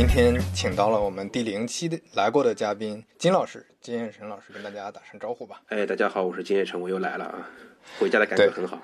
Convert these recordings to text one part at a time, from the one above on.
今天请到了我们第零期的来过的嘉宾金老师，金叶成老师跟大家打声招呼吧。哎，大家好，我是金叶成，我又来了啊，回家的感觉很好。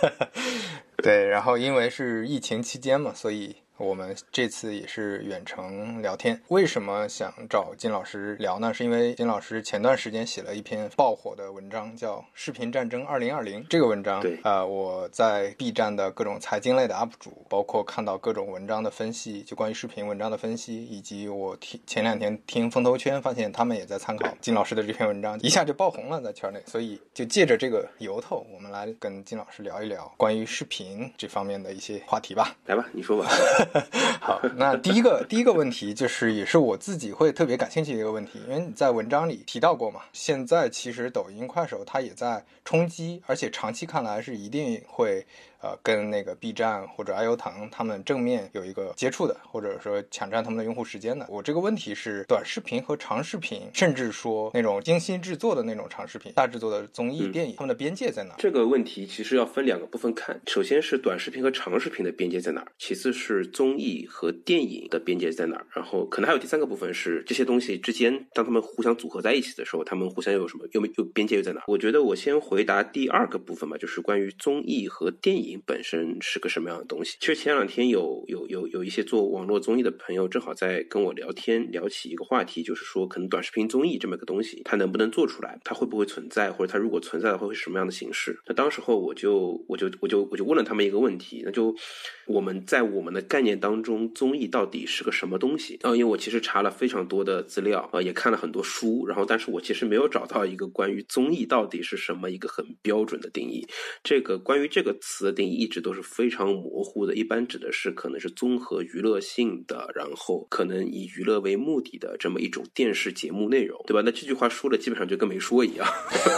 对，然后因为是疫情期间嘛，所以。我们这次也是远程聊天。为什么想找金老师聊呢？是因为金老师前段时间写了一篇爆火的文章，叫《视频战争2020》。这个文章，对，呃，我在 B 站的各种财经类的 UP 主，包括看到各种文章的分析，就关于视频文章的分析，以及我听前两天听风投圈，发现他们也在参考金老师的这篇文章，一下就爆红了在圈内。所以就借着这个由头，我们来跟金老师聊一聊关于视频这方面的一些话题吧。来吧，你说吧。好，那第一个 第一个问题就是，也是我自己会特别感兴趣的一个问题，因为你在文章里提到过嘛。现在其实抖音、快手它也在冲击，而且长期看来是一定会。呃，跟那个 B 站或者爱优腾他们正面有一个接触的，或者说抢占他们的用户时间的。我这个问题是，短视频和长视频，甚至说那种精心制作的那种长视频、大制作的综艺、电影，他们的边界在哪？这个问题其实要分两个部分看。首先是短视频和长视频的边界在哪儿，其次是综艺和电影的边界在哪儿，然后可能还有第三个部分是这些东西之间，当他们互相组合在一起的时候，他们互相有什么又没又边界又在哪？我觉得我先回答第二个部分吧，就是关于综艺和电影。本身是个什么样的东西？其实前两天有有有有一些做网络综艺的朋友，正好在跟我聊天，聊起一个话题，就是说可能短视频综艺这么个东西，它能不能做出来？它会不会存在？或者它如果存在的话，会是什么样的形式？那当时候我就我就我就我就问了他们一个问题，那就我们在我们的概念当中，综艺到底是个什么东西？啊，因为我其实查了非常多的资料，啊，也看了很多书，然后但是我其实没有找到一个关于综艺到底是什么一个很标准的定义。这个关于这个词的定。一直都是非常模糊的，一般指的是可能是综合娱乐性的，然后可能以娱乐为目的的这么一种电视节目内容，对吧？那这句话说的基本上就跟没说一样。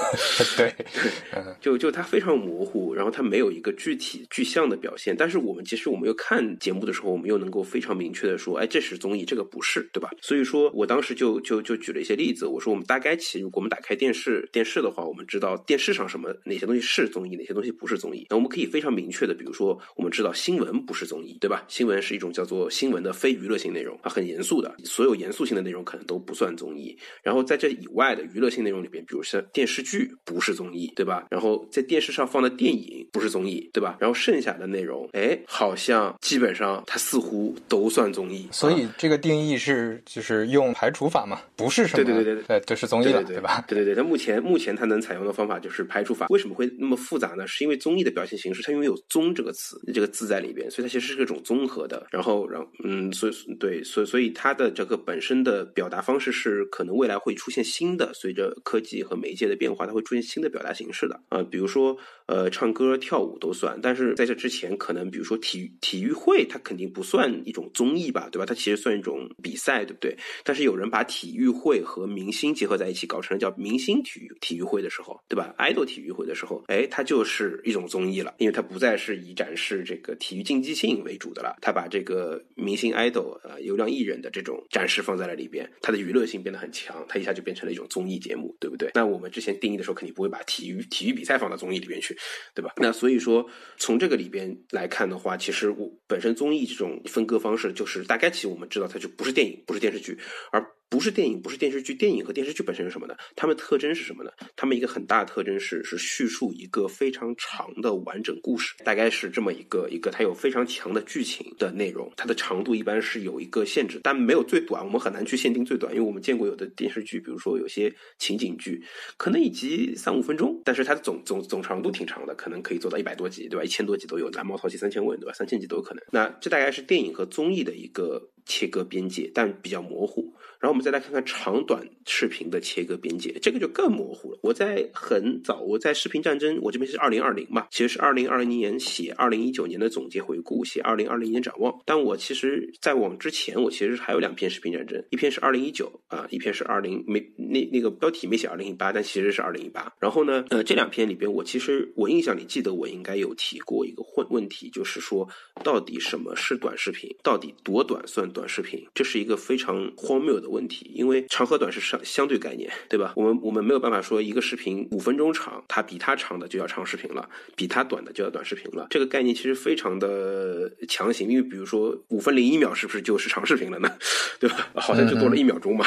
对，就就它非常模糊，然后它没有一个具体具象的表现。但是我们其实我们又看节目的时候，我们又能够非常明确的说，哎，这是综艺，这个不是，对吧？所以说我当时就就就举了一些例子，我说我们大概其如果我们打开电视电视的话，我们知道电视上什么哪些东西是综艺，哪些东西不是综艺，那我们可以非常。明确的，比如说，我们知道新闻不是综艺，对吧？新闻是一种叫做新闻的非娱乐性内容它，很严肃的，所有严肃性的内容可能都不算综艺。然后在这以外的娱乐性内容里边，比如像电视剧不是综艺，对吧？然后在电视上放的电影不是综艺，对吧？然后剩下的内容，哎，好像基本上它似乎都算综艺。所以这个定义是就是用排除法嘛？不是什么？对对对对，呃，这是综艺了，对吧？对对对，它目前目前它能采用的方法就是排除法。为什么会那么复杂呢？是因为综艺的表现形式它因为。有“综”这个词，这个字在里边，所以它其实是一种综合的。然后，然后嗯，所以对，所以所以它的这个本身的表达方式是可能未来会出现新的，随着科技和媒介的变化，它会出现新的表达形式的啊。比如说，呃，唱歌、跳舞都算，但是在这之前，可能比如说体育体育会，它肯定不算一种综艺吧，对吧？它其实算一种比赛，对不对？但是有人把体育会和明星结合在一起，搞成了叫明星体育体育会的时候，对吧？idol 体育会的时候，哎，它就是一种综艺了，因为它不。再是以展示这个体育竞技性为主的了，它把这个明星 idol 呃流量艺人的这种展示放在了里边，它的娱乐性变得很强，它一下就变成了一种综艺节目，对不对？那我们之前定义的时候肯定不会把体育体育比赛放到综艺里边去，对吧？那所以说从这个里边来看的话，其实我本身综艺这种分割方式就是大概其实我们知道它就不是电影，不是电视剧，而。不是电影，不是电视剧。电影和电视剧本身是什么呢？它们特征是什么呢？它们一个很大的特征是是叙述一个非常长的完整故事，大概是这么一个一个，它有非常强的剧情的内容。它的长度一般是有一个限制，但没有最短，我们很难去限定最短，因为我们见过有的电视剧，比如说有些情景剧，可能一集三五分钟，但是它的总总总长度挺长的，可能可以做到一百多集，对吧？一千多集都有，蓝猫淘气三千问，对吧？三千集都有可能。那这大概是电影和综艺的一个切割边界，但比较模糊。然后我们再来看看长短视频的切割边界，这个就更模糊了。我在很早，我在视频战争，我这边是二零二零嘛，其实是二零二零年写二零一九年的总结回顾，写二零二零年展望。但我其实在往之前，我其实还有两篇视频战争，一篇是二零一九啊，一篇是二零没那那个标题没写二零一八，但其实是二零一八。然后呢，呃，这两篇里边，我其实我印象里记得我应该有提过一个问问题，就是说到底什么是短视频？到底多短算短？短视频，这是一个非常荒谬的问题，因为长和短是相相对概念，对吧？我们我们没有办法说一个视频五分钟长，它比它长的就叫长视频了，比它短的就叫短视频了。这个概念其实非常的强行，因为比如说五分零一秒是不是就是长视频了呢？对吧？好像就多了一秒钟嘛。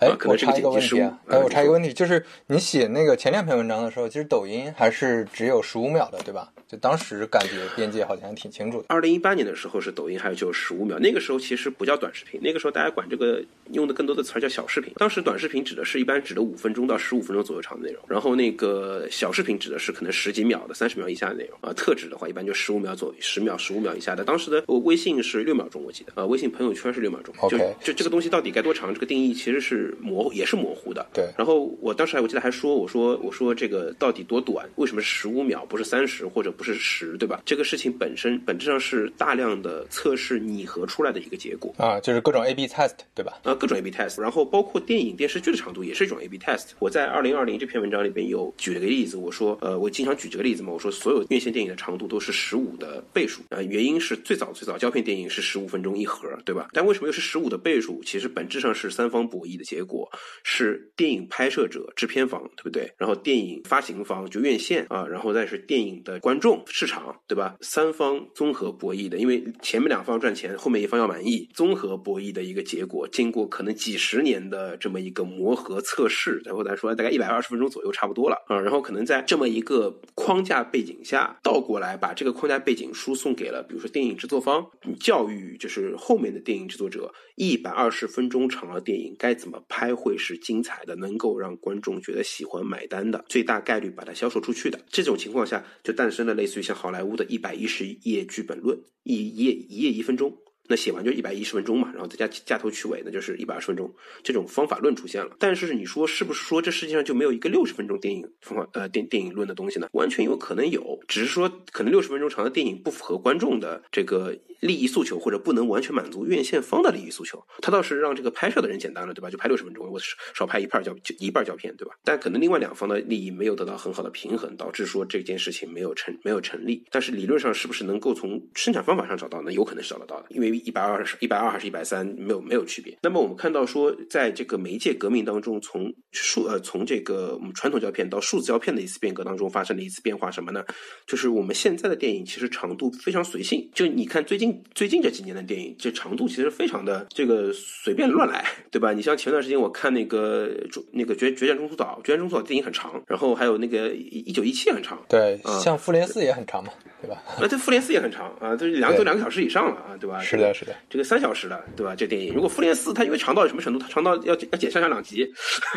哎，可能是个一个问题啊。哎，我插一个问题，就是你写那个前两篇文章的时候，其实抖音还是只有十五秒的，对吧？就当时感觉边界好像挺清楚的。二零一八年的时候是抖音还有就十五秒，那个时候其实不叫短视频，那个时候大家管这个用的更多的词儿叫小视频。当时短视频指的是一般指的五分钟到十五分钟左右长的内容，然后那个小视频指的是可能十几秒的、三十秒以下的内容啊。特指的话一般就十五秒左右、十秒、十五秒以下的。当时的微信是六秒钟，我记得啊，微信朋友圈是六秒钟。OK，就这个东西到底该多长？这个定义其实是模糊，也是模糊的。对。然后我当时还我记得还说，我说我说这个到底多短？为什么是十五秒，不是三十或者不是十，对吧？这个事情本身本质上是大量的测试拟合出来的一个结果啊，就是各种 A/B test，对吧？啊，各种 A/B test，然后包括电影电视剧的长度也是一种 A/B test。我在二零二零这篇文章里边有举了个例子，我说，呃，我经常举这个例子嘛，我说所有院线电影的长度都是十五的倍数啊，原因是最早最早胶片电影是十五分钟一盒，对吧？但为什么又是十五的倍数？其实本质上是三方博弈的结果，是电影拍摄者、制片方，对不对？然后电影发行方就院线啊，然后再是电影的观众市场。对吧？三方综合博弈的，因为前面两方赚钱，后面一方要满意，综合博弈的一个结果。经过可能几十年的这么一个磨合测试，然后来说大概一百二十分钟左右差不多了啊。然后可能在这么一个框架背景下，倒过来把这个框架背景输送给了，比如说电影制作方，教育就是后面的电影制作者，一百二十分钟长的电影该怎么拍会是精彩的，能够让观众觉得喜欢买单的，最大概率把它销售出去的。这种情况下，就诞生了类似于像好莱坞。的一百一十页剧本论，一页一页一分钟。那写完就一百一十分钟嘛，然后再加加头去尾，那就是一百二十分钟。这种方法论出现了，但是你说是不是说这世界上就没有一个六十分钟电影方法呃电电影论的东西呢？完全有可能有，只是说可能六十分钟长的电影不符合观众的这个利益诉求，或者不能完全满足院线方的利益诉求。他倒是让这个拍摄的人简单了，对吧？就拍六十分钟，我少拍一半胶一半胶片，对吧？但可能另外两方的利益没有得到很好的平衡，导致说这件事情没有成没有成立。但是理论上是不是能够从生产方法上找到呢？有可能是找得到的，因为一百二十一百。二还是一百三，没有没有区别。那么我们看到说，在这个媒介革命当中，从数呃从这个我们传统胶片到数字胶片的一次变革当中，发生了一次变化，什么呢？就是我们现在的电影其实长度非常随性。就你看最近最近这几年的电影，这长度其实非常的这个随便乱来，对吧？你像前段时间我看那个那个决决战中途岛，决战中途岛电影很长，然后还有那个一九一七很长，对，像复联四也很长嘛，对吧？那这复联四也很长啊，这两都两个小时以上了啊，对吧？是的，是的，这个三小。时的，对吧？这电影如果复联四，它因为长到什么程度？它长到要要剪上下两集，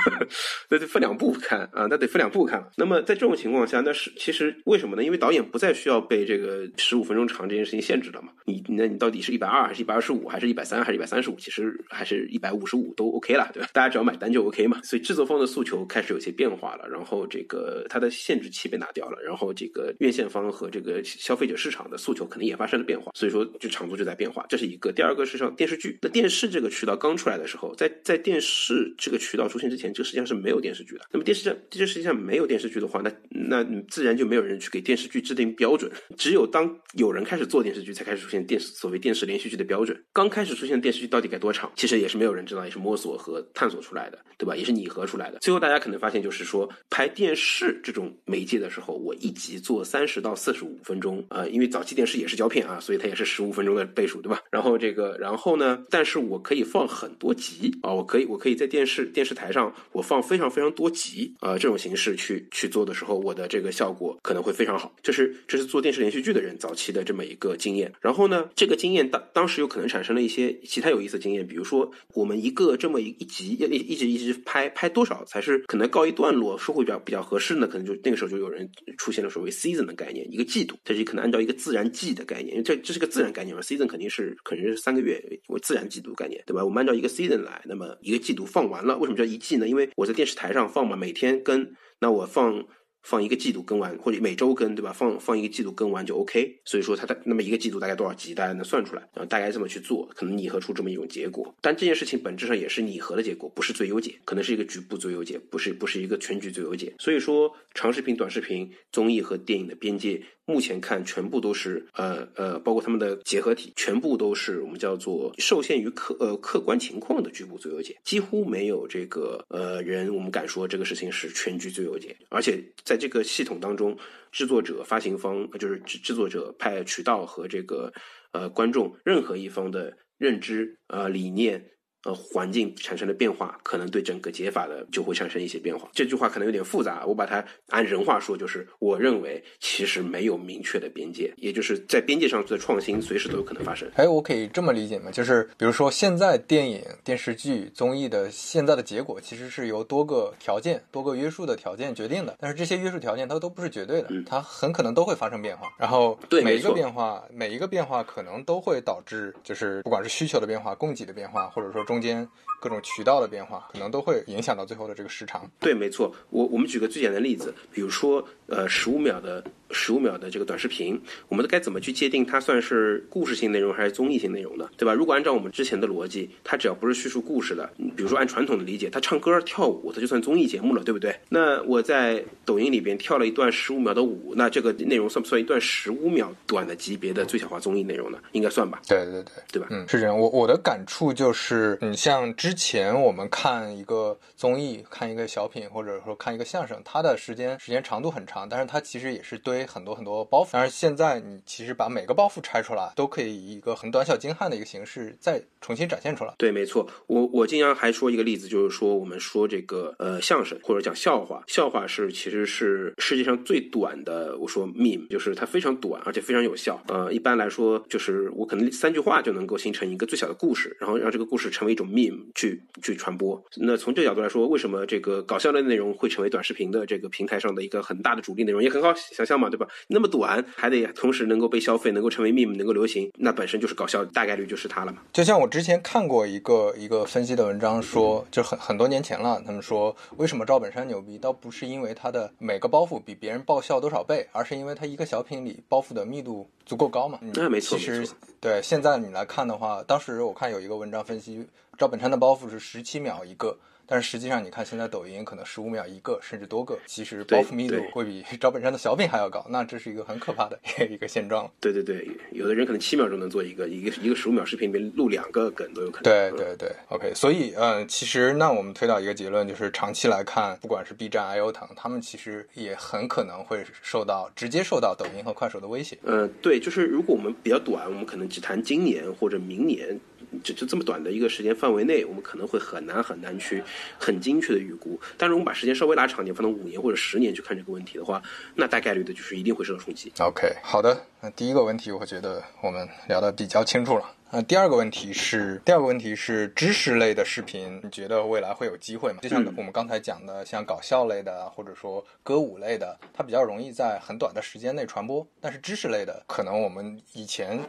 那得分两部看啊，那得分两部看了。那么在这种情况下，那是其实为什么呢？因为导演不再需要被这个十五分钟长这件事情限制了嘛。你那你到底是一百二还是一百二十五，还是一百三还是一百三十五？其实还是一百五十五都 OK 了，对吧？大家只要买单就 OK 嘛。所以制作方的诉求开始有些变化了，然后这个它的限制器被拿掉了，然后这个院线方和这个消费者市场的诉求可能也发生了变化，所以说就长度就在变化。这是一个，第二个是。电视剧，那电视这个渠道刚出来的时候，在在电视这个渠道出现之前，这个实际上是没有电视剧的。那么电视上，这实际上没有电视剧的话，那那自然就没有人去给电视剧制定标准。只有当有人开始做电视剧，才开始出现电视所谓电视连续剧的标准。刚开始出现电视剧到底该多长，其实也是没有人知道，也是摸索和探索出来的，对吧？也是拟合出来的。最后大家可能发现，就是说拍电视这种媒介的时候，我一集做三十到四十五分钟啊，因为早期电视也是胶片啊，所以它也是十五分钟的倍数，对吧？然后这个，然后呢？但是我可以放很多集啊！我可以，我可以在电视电视台上，我放非常非常多集啊！这种形式去去做的时候，我的这个效果可能会非常好。这是这是做电视连续剧的人早期的这么一个经验。然后呢，这个经验当当时有可能产生了一些其他有意思的经验，比如说我们一个这么一一集要一一直一直拍拍多少才是可能告一段落，收回比较比较合适呢？可能就那个时候就有人出现了所谓 season 的概念，一个季度，这是可能按照一个自然季的概念，因为这这是个自然概念嘛，season 肯定是可能是三个月。我自然季度概念，对吧？我们按照一个 season 来，那么一个季度放完了，为什么叫一季呢？因为我在电视台上放嘛，每天跟，那我放放一个季度更完，或者每周更，对吧？放放一个季度更完就 OK。所以说它的那么一个季度大概多少集，大家能算出来，然后大概这么去做，可能拟合出这么一种结果。但这件事情本质上也是拟合的结果，不是最优解，可能是一个局部最优解，不是不是一个全局最优解。所以说，长视频、短视频、综艺和电影的边界。目前看，全部都是呃呃，包括他们的结合体，全部都是我们叫做受限于客呃客观情况的局部最优解，几乎没有这个呃人，我们敢说这个事情是全局最优解。而且在这个系统当中，制作者、发行方就是制制作者派渠道和这个呃观众任何一方的认知呃理念。呃，环境产生的变化，可能对整个解法的就会产生一些变化。这句话可能有点复杂，我把它按人话说，就是我认为其实没有明确的边界，也就是在边界上的创新随时都有可能发生。哎，我可以这么理解吗？就是比如说现在电影、电视剧、综艺的现在的结果，其实是由多个条件、多个约束的条件决定的。但是这些约束条件它都不是绝对的，它很可能都会发生变化。然后每一个变化，每一个变化可能都会导致，就是不管是需求的变化、供给的变化，或者说。中间各种渠道的变化，可能都会影响到最后的这个时长。对，没错。我我们举个最简单的例子，比如说，呃，十五秒的。十五秒的这个短视频，我们该怎么去界定它算是故事性内容还是综艺性内容呢？对吧？如果按照我们之前的逻辑，它只要不是叙述故事的，比如说按传统的理解，它唱歌跳舞，它就算综艺节目了，对不对？那我在抖音里边跳了一段十五秒的舞，那这个内容算不算一段十五秒短的级别的最小化综艺内容呢？应该算吧？对对对，对吧？嗯，是这样。我我的感触就是，你像之前我们看一个综艺、看一个小品，或者说看一个相声，它的时间时间长度很长，但是它其实也是堆很多很多包袱。但是现在你其实把每个包袱拆出来，都可以以一个很短小精悍的一个形式再重新展现出来。对，没错。我我经常还说一个例子，就是说我们说这个呃相声或者讲笑话，笑话是其实是世界上最短的。我说 meme 就是它非常短，而且非常有效。呃，一般来说就是我可能三句话就能够形成一个最小的故事，然后让这个故事成为一种 meme 去去传播。那从这个角度来说，为什么这个搞笑的内容会成为短视频的这个平台上的一个很大的主力内容，也很好想象嘛，对吧？那么短。还得同时能够被消费，能够成为 meme，能够流行，那本身就是搞笑，大概率就是它了嘛。就像我之前看过一个一个分析的文章，说就很很多年前了，他们说为什么赵本山牛逼，倒不是因为他的每个包袱比别人爆笑多少倍，而是因为他一个小品里包袱的密度足够高嘛。那没错，其实对现在你来看的话，当时我看有一个文章分析赵本山的包袱是十七秒一个。但是实际上，你看现在抖音可能十五秒一个，甚至多个，其实包袱密度会比 赵本山的小品还要高，那这是一个很可怕的一个现状。对对对，有的人可能七秒钟能做一个，一个一个十五秒视频里面录两个梗都有可能。对对对，OK，所以嗯，其实那我们推导一个结论，就是长期来看，不管是 B 站、iO 腾，他们其实也很可能会受到直接受到抖音和快手的威胁。嗯，对，就是如果我们比较短，我们可能只谈今年或者明年。就就这么短的一个时间范围内，我们可能会很难很难去很精确的预估。但是我们把时间稍微拉长点，放到五年或者十年去看这个问题的话，那大概率的就是一定会受到冲击。OK，好的，那第一个问题我觉得我们聊的比较清楚了。那第二个问题是，第二个问题是知识类的视频，你觉得未来会有机会吗？就像我们刚才讲的，像搞笑类的，或者说歌舞类的，它比较容易在很短的时间内传播。但是知识类的，可能我们以前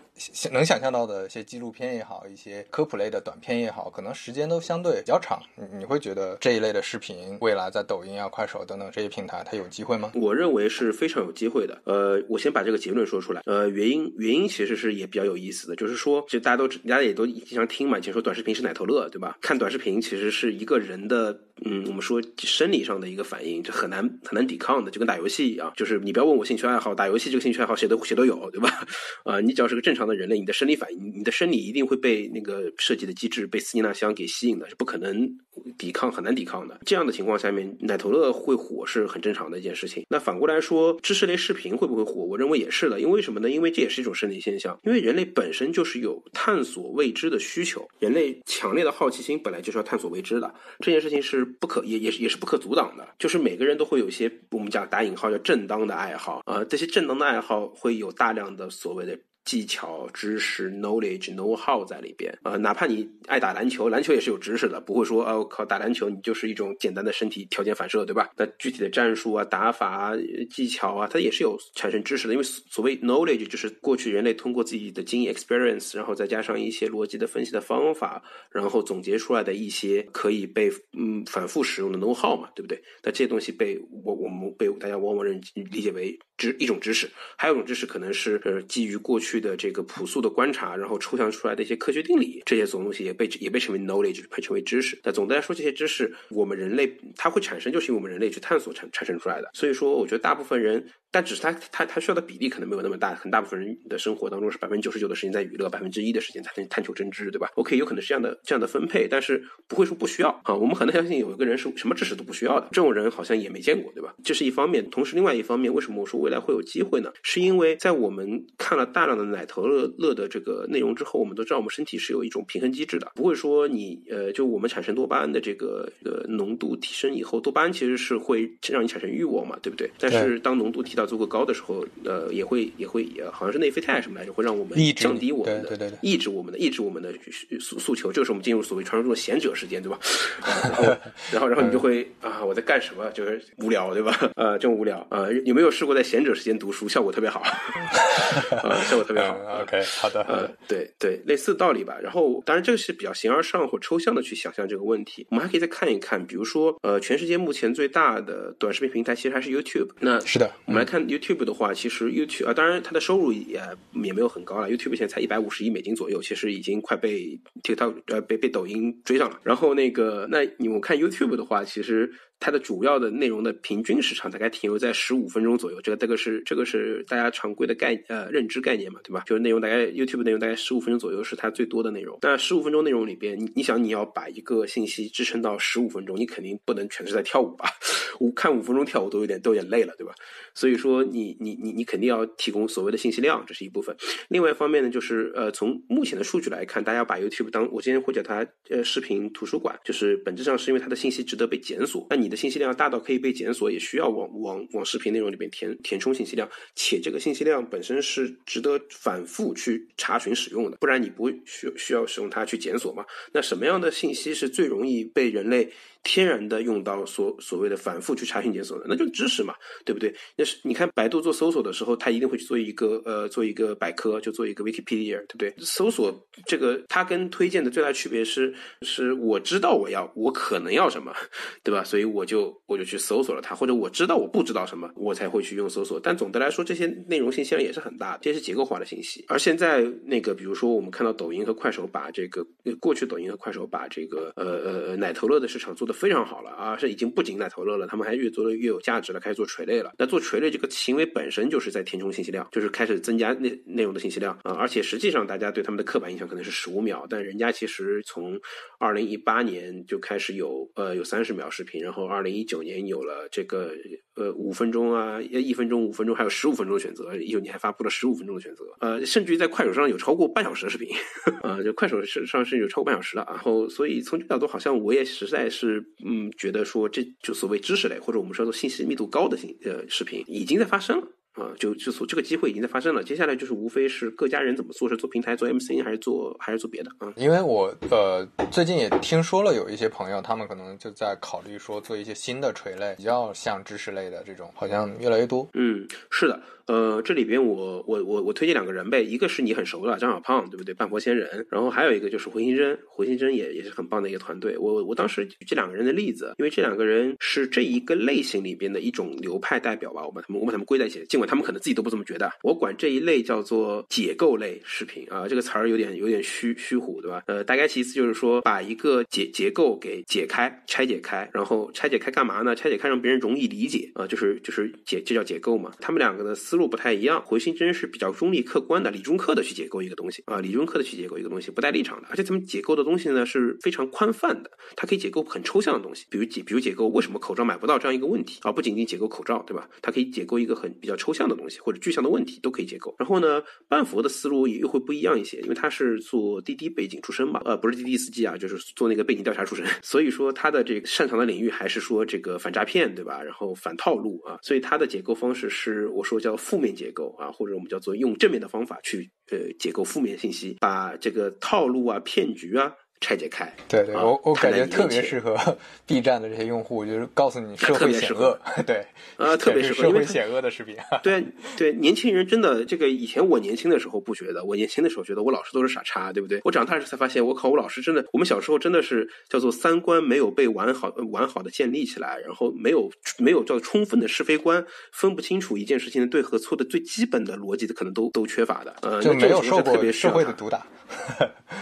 能想象到的一些纪录片也好，一些科普类的短片也好，可能时间都相对比较长。你会觉得这一类的视频未来在抖音啊、快手等等这些平台，它有机会吗？我认为是非常有机会的。呃，我先把这个结论说出来。呃，原因原因其实是也比较有意思的，就是说，就大。大家都大家也都经常听嘛，就说短视频是奶头乐，对吧？看短视频其实是一个人的，嗯，我们说生理上的一个反应，这很难很难抵抗的，就跟打游戏一样。就是你不要问我兴趣爱好，打游戏这个兴趣爱好谁都谁都有，对吧？啊，你只要是个正常的人类，你的生理反应，你的生理一定会被那个设计的机制，被斯金纳箱给吸引的，是不可能抵抗，很难抵抗的。这样的情况下面，奶头乐会火是很正常的一件事情。那反过来说，知识类视频会不会火？我认为也是的，因为什么呢？因为这也是一种生理现象，因为人类本身就是有。探索未知的需求，人类强烈的好奇心本来就是要探索未知的，这件事情是不可也也是也是不可阻挡的。就是每个人都会有一些我们讲打引号叫正当的爱好啊，这些正当的爱好会有大量的所谓的技巧、知识、knowledge、know how 在里边。呃，哪怕你爱打篮球，篮球也是有知识的，不会说哦靠打篮球你就是一种简单的身体条件反射，对吧？那具体的战术啊、打法啊、技巧啊，它也是有产生知识的。因为所谓 knowledge 就是过去人类通过自己的经验 experience，然后再加上一些逻辑的分析的方法，然后总结出来的一些可以被嗯反复使用的 know how 嘛，对不对？那这些东西被我我们被大家往往认理解为知一种知识，还有一种知识可能是呃基于过去去的这个朴素的观察，然后抽象出来的一些科学定理，这些总东西也被也被称为 knowledge，被称为知识。但总的来说，这些知识我们人类它会产生，就是因为我们人类去探索产产生出来的。所以说，我觉得大部分人。但只是他他他需要的比例可能没有那么大，很大部分人的生活当中是百分之九十九的时间在娱乐，百分之一的时间才能探求真知，对吧？OK，有可能是这样的这样的分配，但是不会说不需要啊。我们很难相信有一个人是什么知识都不需要的，这种人好像也没见过，对吧？这是一方面。同时，另外一方面，为什么我说未来会有机会呢？是因为在我们看了大量的奶头乐乐的这个内容之后，我们都知道我们身体是有一种平衡机制的，不会说你呃，就我们产生多巴胺的这个呃浓度提升以后，多巴胺其实是会让你产生欲望嘛，对不对？但是当浓度提到足够高的时候，呃，也会也会也好像是内啡肽什么来着，会让我们降低我们的抑制我们的抑制我们的诉诉求。这个时候我们进入所谓传说中的贤者时间，对吧？然后 然后然后你就会啊，我在干什么？就是无聊，对吧？呃，真无聊啊！有没有试过在贤者时间读书？效果特别好，啊，效果特别好。OK，好的，呃，对对，类似道理吧。然后当然这个是比较形而上或抽象的去想象这个问题。我们还可以再看一看，比如说呃，全世界目前最大的短视频平台其实还是 YouTube。那是的，我们来看 YouTube 的话。其实 YouTube 啊，当然它的收入也也没有很高了。YouTube 现在才一百五十亿美金左右，其实已经快被 TikTok 呃被被抖音追上了。然后那个，那你们看 YouTube 的话，其实。它的主要的内容的平均时长大概停留在十五分钟左右，这个这个是这个是大家常规的概呃认知概念嘛，对吧？就是内容大概 YouTube 内容大概十五分钟左右是它最多的内容。那十五分钟内容里边，你你想你要把一个信息支撑到十五分钟，你肯定不能全是在跳舞吧？五看五分钟跳舞都有点都有点累了，对吧？所以说你你你你肯定要提供所谓的信息量，这是一部分。另外一方面呢，就是呃从目前的数据来看，大家把 YouTube 当我今天会叫它呃视频图书馆，就是本质上是因为它的信息值得被检索。那你信息量大到可以被检索，也需要往往往视频内容里面填填充信息量，且这个信息量本身是值得反复去查询使用的，不然你不需需要使用它去检索嘛？那什么样的信息是最容易被人类？天然的用到所所谓的反复去查询检索的，那就知识嘛，对不对？那是你看百度做搜索的时候，它一定会去做一个呃做一个百科，就做一个 Wikipedia，对不对？搜索这个它跟推荐的最大区别是，是我知道我要我可能要什么，对吧？所以我就我就去搜索了它，或者我知道我不知道什么，我才会去用搜索。但总的来说，这些内容信息量也是很大的，这些是结构化的信息。而现在那个，比如说我们看到抖音和快手把这个过去抖音和快手把这个呃呃奶头乐的市场做的。非常好了啊！是已经不仅奶头乐了，他们还越做的越有价值了，开始做垂类了。那做垂类这个行为本身就是在填充信息量，就是开始增加内内容的信息量啊！而且实际上大家对他们的刻板印象可能是十五秒，但人家其实从二零一八年就开始有呃有三十秒视频，然后二零一九年有了这个。呃，五分钟啊，一分钟、五分钟，还有十五分钟的选择。一九年还发布了十五分钟的选择。呃，甚至于在快手上有超过半小时的视频，呃，就快手上是有超过半小时了。然后，所以从这角度，好像我也实在是，嗯，觉得说，这就所谓知识类或者我们说的信息密度高的信呃视频，已经在发生了。啊，就就所这个机会已经在发生了，接下来就是无非是各家人怎么做，是做平台做 MCN 还是做还是做别的啊？因为我呃最近也听说了有一些朋友，他们可能就在考虑说做一些新的垂类，比较像知识类的这种，好像越来越多。嗯，是的。呃，这里边我我我我推荐两个人呗，一个是你很熟的张小胖，对不对？半佛仙人，然后还有一个就是回形针，回形针也也是很棒的一个团队。我我当时举这两个人的例子，因为这两个人是这一个类型里边的一种流派代表吧，我把他们我把他们归在一起，尽管他们可能自己都不这么觉得，我管这一类叫做解构类视频啊，这个词儿有点有点虚虚虎，对吧？呃，大概其次就是说把一个结结构给解开、拆解开，然后拆解开干嘛呢？拆解开让别人容易理解啊，就是就是解这叫解构嘛。他们两个的思路不太一样，回形针是比较中立客观的、理中客的去解构一个东西啊，理中客的去解构一个东西，不带立场的。而且他们解构的东西呢是非常宽泛的，它可以解构很抽象的东西，比如解，比如解构为什么口罩买不到这样一个问题啊，不仅仅解构口罩，对吧？它可以解构一个很比较抽象的东西或者具象的问题都可以解构。然后呢，半佛的思路也又会不一样一些，因为他是做滴滴背景出身吧，呃，不是滴滴司机啊，就是做那个背景调查出身，所以说他的这个擅长的领域还是说这个反诈骗，对吧？然后反套路啊，所以他的解构方式是我说叫负面结构啊，或者我们叫做用正面的方法去呃解构负面信息，把这个套路啊、骗局啊。拆解开，对对，啊我我感觉特别适合 B 站的这些用户，就是告诉你社会险恶，对，啊 特别适合社会险恶的视频。对对，年轻人真的这个以前我年轻的时候不觉得，我年轻的时候觉得我老师都是傻叉，对不对？我长大时才发现，我靠，我老师真的，我们小时候真的是叫做三观没有被完好完好的建立起来，然后没有没有叫充分的是非观，分不清楚一件事情的对和错的最基本的逻辑的可能都都缺乏的，呃，就没有受过社别需要他会的毒打。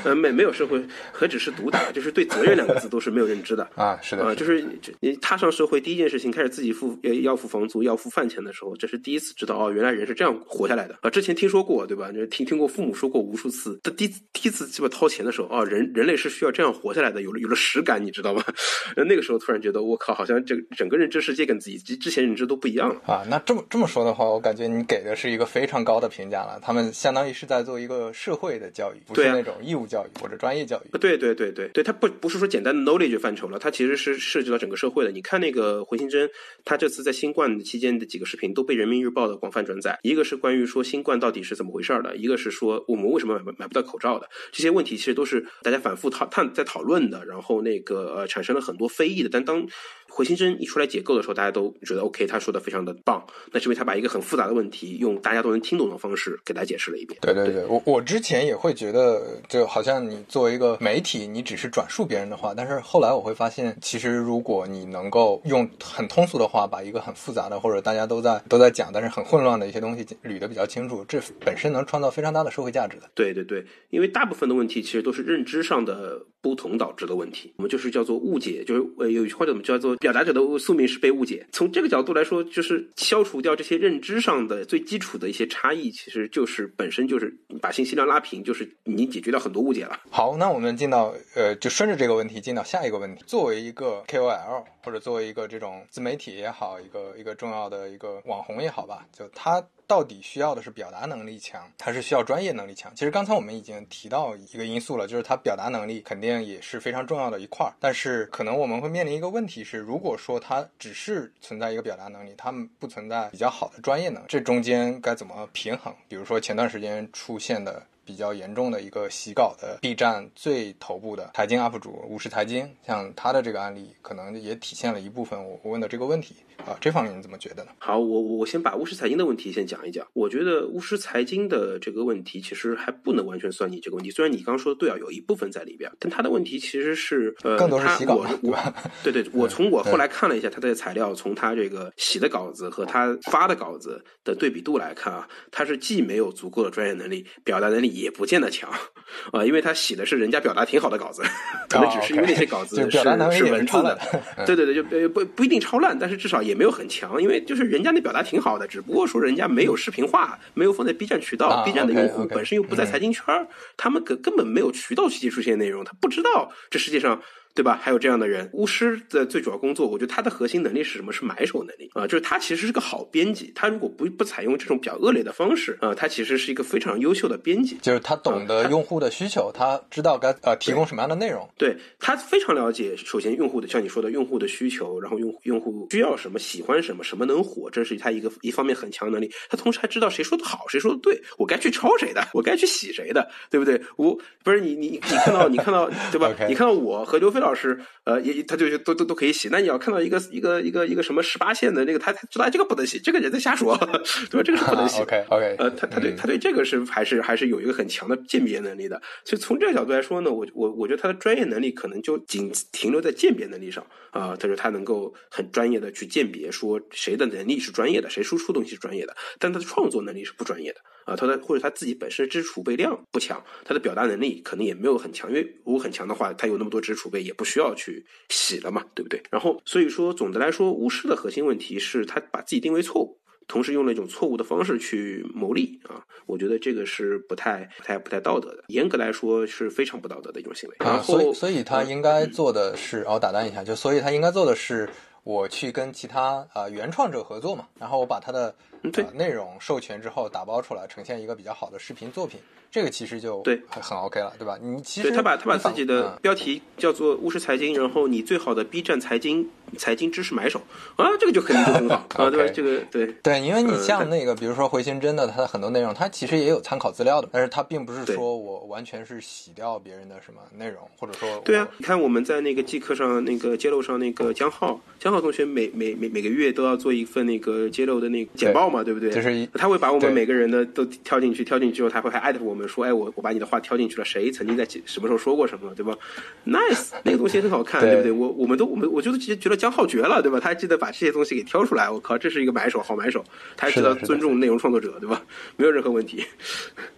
呃，没没有社会，何止是毒打，就是对责任两个字都是没有认知的。啊，是的，啊，就是就你踏上社会第一件事情，开始自己付要要付房租、要付饭钱的时候，这是第一次知道哦，原来人是这样活下来的啊。之前听说过，对吧？就听听过父母说过无数次，但第一第一次鸡巴掏钱的时候，哦，人人类是需要这样活下来的，有了有了实感，你知道吗？呃那个时候突然觉得，我靠，好像这个整个认知世界跟自己之之前认知都不一样了。啊，那这么这么说的话，我感觉你给的是一个非常高的评价了。他们相当于是在做一个社会的教育，不是那种义务教育或者专业教育。对对对对对，它不不是说简单的 knowledge 范畴了，它其实是涉及到整个社会的。你看那个回形针，他这次在新冠期间的几个视频都被人民日报的广泛转载，一个是关于说新冠到底是怎么回事儿的，一个是说我们为什么买不买不到口罩的，这些问题其实都是大家反复讨探在讨论的，然后那个呃产生了很多非议的。但当回形针一出来解构的时候，大家都觉得 OK，他说的非常的棒，那是因为他把一个很复杂的问题用大家都能听懂的方式给大家解释了一遍。对对对，我我之前也会觉得，就好像你作为一个媒体，你只是转述别人的话，但是后来我会发现，其实如果你能够用很通俗的话，把一个很复杂的或者大家都在都在讲，但是很混乱的一些东西捋得比较清楚，这本身能创造非常大的社会价值的。对对对，因为大部分的问题其实都是认知上的不同导致的问题，我们就是叫做误解，就是呃有一句话叫我们叫做表达者的宿命是被误解。从这个角度来说，就是消除掉这些认知上的最基础的一些差异，其实就是本身就是把信息量拉平，就是你解决掉很多误解了。好，那我们到呃，就顺着这个问题进到下一个问题。作为一个 KOL 或者作为一个这种自媒体也好，一个一个重要的一个网红也好吧，就他到底需要的是表达能力强，还是需要专业能力强？其实刚才我们已经提到一个因素了，就是他表达能力肯定也是非常重要的一块儿。但是可能我们会面临一个问题是，如果说他只是存在一个表达能力，他们不存在比较好的专业能力，这中间该怎么平衡？比如说前段时间出现的。比较严重的一个洗稿的 B 站最头部的财经 UP 主巫师财经，像他的这个案例，可能也体现了一部分我我问的这个问题啊，这方面你怎么觉得呢？好，我我先把巫师财经的问题先讲一讲。我觉得巫师财经的这个问题其实还不能完全算你这个问题，虽然你刚刚说的对啊，有一部分在里边，但他的问题其实是呃，更多是洗稿，我我对吧？对对，我从我后来看了一下他的材料，从他这个洗的稿子和他发的稿子的对比度来看啊，他是既没有足够的专业能力，表达能力也不见得强啊，因为他写的是人家表达挺好的稿子，可能只是因为那些稿子就是是文字的对对对，就呃不不一定超烂，但是至少也没有很强，因为就是人家那表达挺好的，只不过说人家没有视频化，没有放在 B 站渠道、啊 b 站的用户本身又不在财经圈儿，他们根根本没有渠道去接触这些内容，他不知道这世界上。对吧？还有这样的人，巫师的最主要工作，我觉得他的核心能力是什么？是买手能力啊、就是他其实是个好编辑。他如果不不采用这种比较恶劣的方式啊、他其实是一个非常优秀的编辑。就是他懂得用户的需求，他知道该呃提供什么样的内容。对他非常了解，首先用户的像你说的用户的需求，然后用用户需要什么，喜欢什么，什么能火，这是他一个一方面很强能力。他同时还知道谁说的好，谁说的对，我该去抄谁的，我该去洗谁的，对不对？我不是你你你看到你看到对吧 你看到我和刘飞老师，呃，也他就都都都可以洗。那你要看到一个一个一个一个什么十八线的那个，他他知道哎这个不能洗，这个人在瞎说，对吧？这个是不能洗。OK OK，呃，他他对他对这个是还是还是有一个很强的鉴别能力的，所以从这个角度来说呢，我我我觉得他的专业能力可能就仅停留在鉴别能力上啊，他说他能够很专业的去鉴别说谁的能力是专业的，谁输出东西是专业的，但他的创作能力是不专业的啊，他的或者他自己本身知识储备量不强，他的表达能力可能也没有很强，因为如果很强的话，他有那么多知识储备，也不需要去洗了嘛，对不对？然后所以说总的来说，巫师的核心问题是他把自己定位错误。同时用了一种错误的方式去牟利啊，我觉得这个是不太、不太、不太道德的。严格来说是非常不道德的一种行为。然啊，后，所以所以他应该做的是，哦，打断一下，就所以他应该做的是，我去跟其他呃原创者合作嘛，然后我把他的嗯对。呃内容授权之后打包出来，呈现一个比较好的视频作品，这个其实就对。很很 OK 了，对吧？你其实对他把他把自己的嗯。标题叫做“务实财经”，然后你最好的 B 站财经财经知识买手啊，这个就肯定就很好 啊，对吧？这个对对，因为你像那个，比如说回形针的，它的很多内容，它其实也有参考资料的，但是它并不是说我完全是洗掉别人的什么内容，或者说对啊，你看我们在那个季课上那个揭露上那个江浩，江浩同学每每每每个月都要做一份那个揭露的那个简报嘛，对不对？就是他会把我们每个人的都挑进去，挑进去之后，他会还艾特我们说，哎，我我把你的话挑进去了，谁曾经在几什么时候说过什么，对吧？Nice，那个东西很好看，对对不对？我我们都我们我就觉觉得江浩绝了，对吧？他还记得把这些东西给挑出来，我靠，这是一个买手，好买手，他还知道尊重内容创作者，对吧？没有任何问题。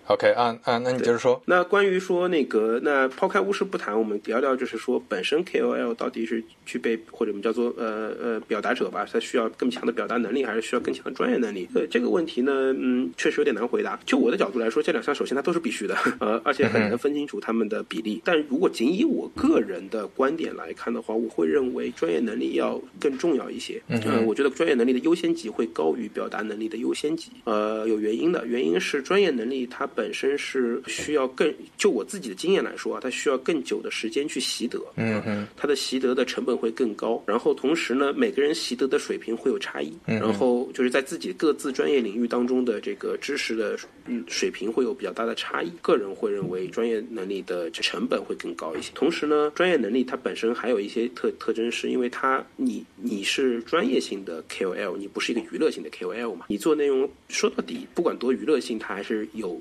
OK 啊啊，那你接着说。那关于说那个，那抛开巫师不谈，我们聊聊就是说，本身 KOL 到底是具备或者我们叫做呃呃表达者吧，他需要更强的表达能力，还是需要更强的专业能力？呃，这个问题呢，嗯，确实有点难回答。就我的角度来说，这两项首先它都是必须的，呃，而且很难分清楚它们的比例。但如果仅以我个人的观点来看的话，我会认为专业能力要更重要一些。呃，我觉得专业能力的优先级会高于表达能力的优先级。呃，有原因的，原因是专业能力它本身是需要更，就我自己的经验来说啊，它需要更久的时间去习得。嗯嗯，它的习得的成本会更高，然后同时呢，每个人习得的水平会有差异，然后就是在自己自专业领域当中的这个知识的嗯水平会有比较大的差异。个人会认为专业能力的成本会更高一些。同时呢，专业能力它本身还有一些特特征，是因为它你你是专业性的 KOL，你不是一个娱乐性的 KOL 嘛？你做内容说到底，不管多娱乐性，它还是有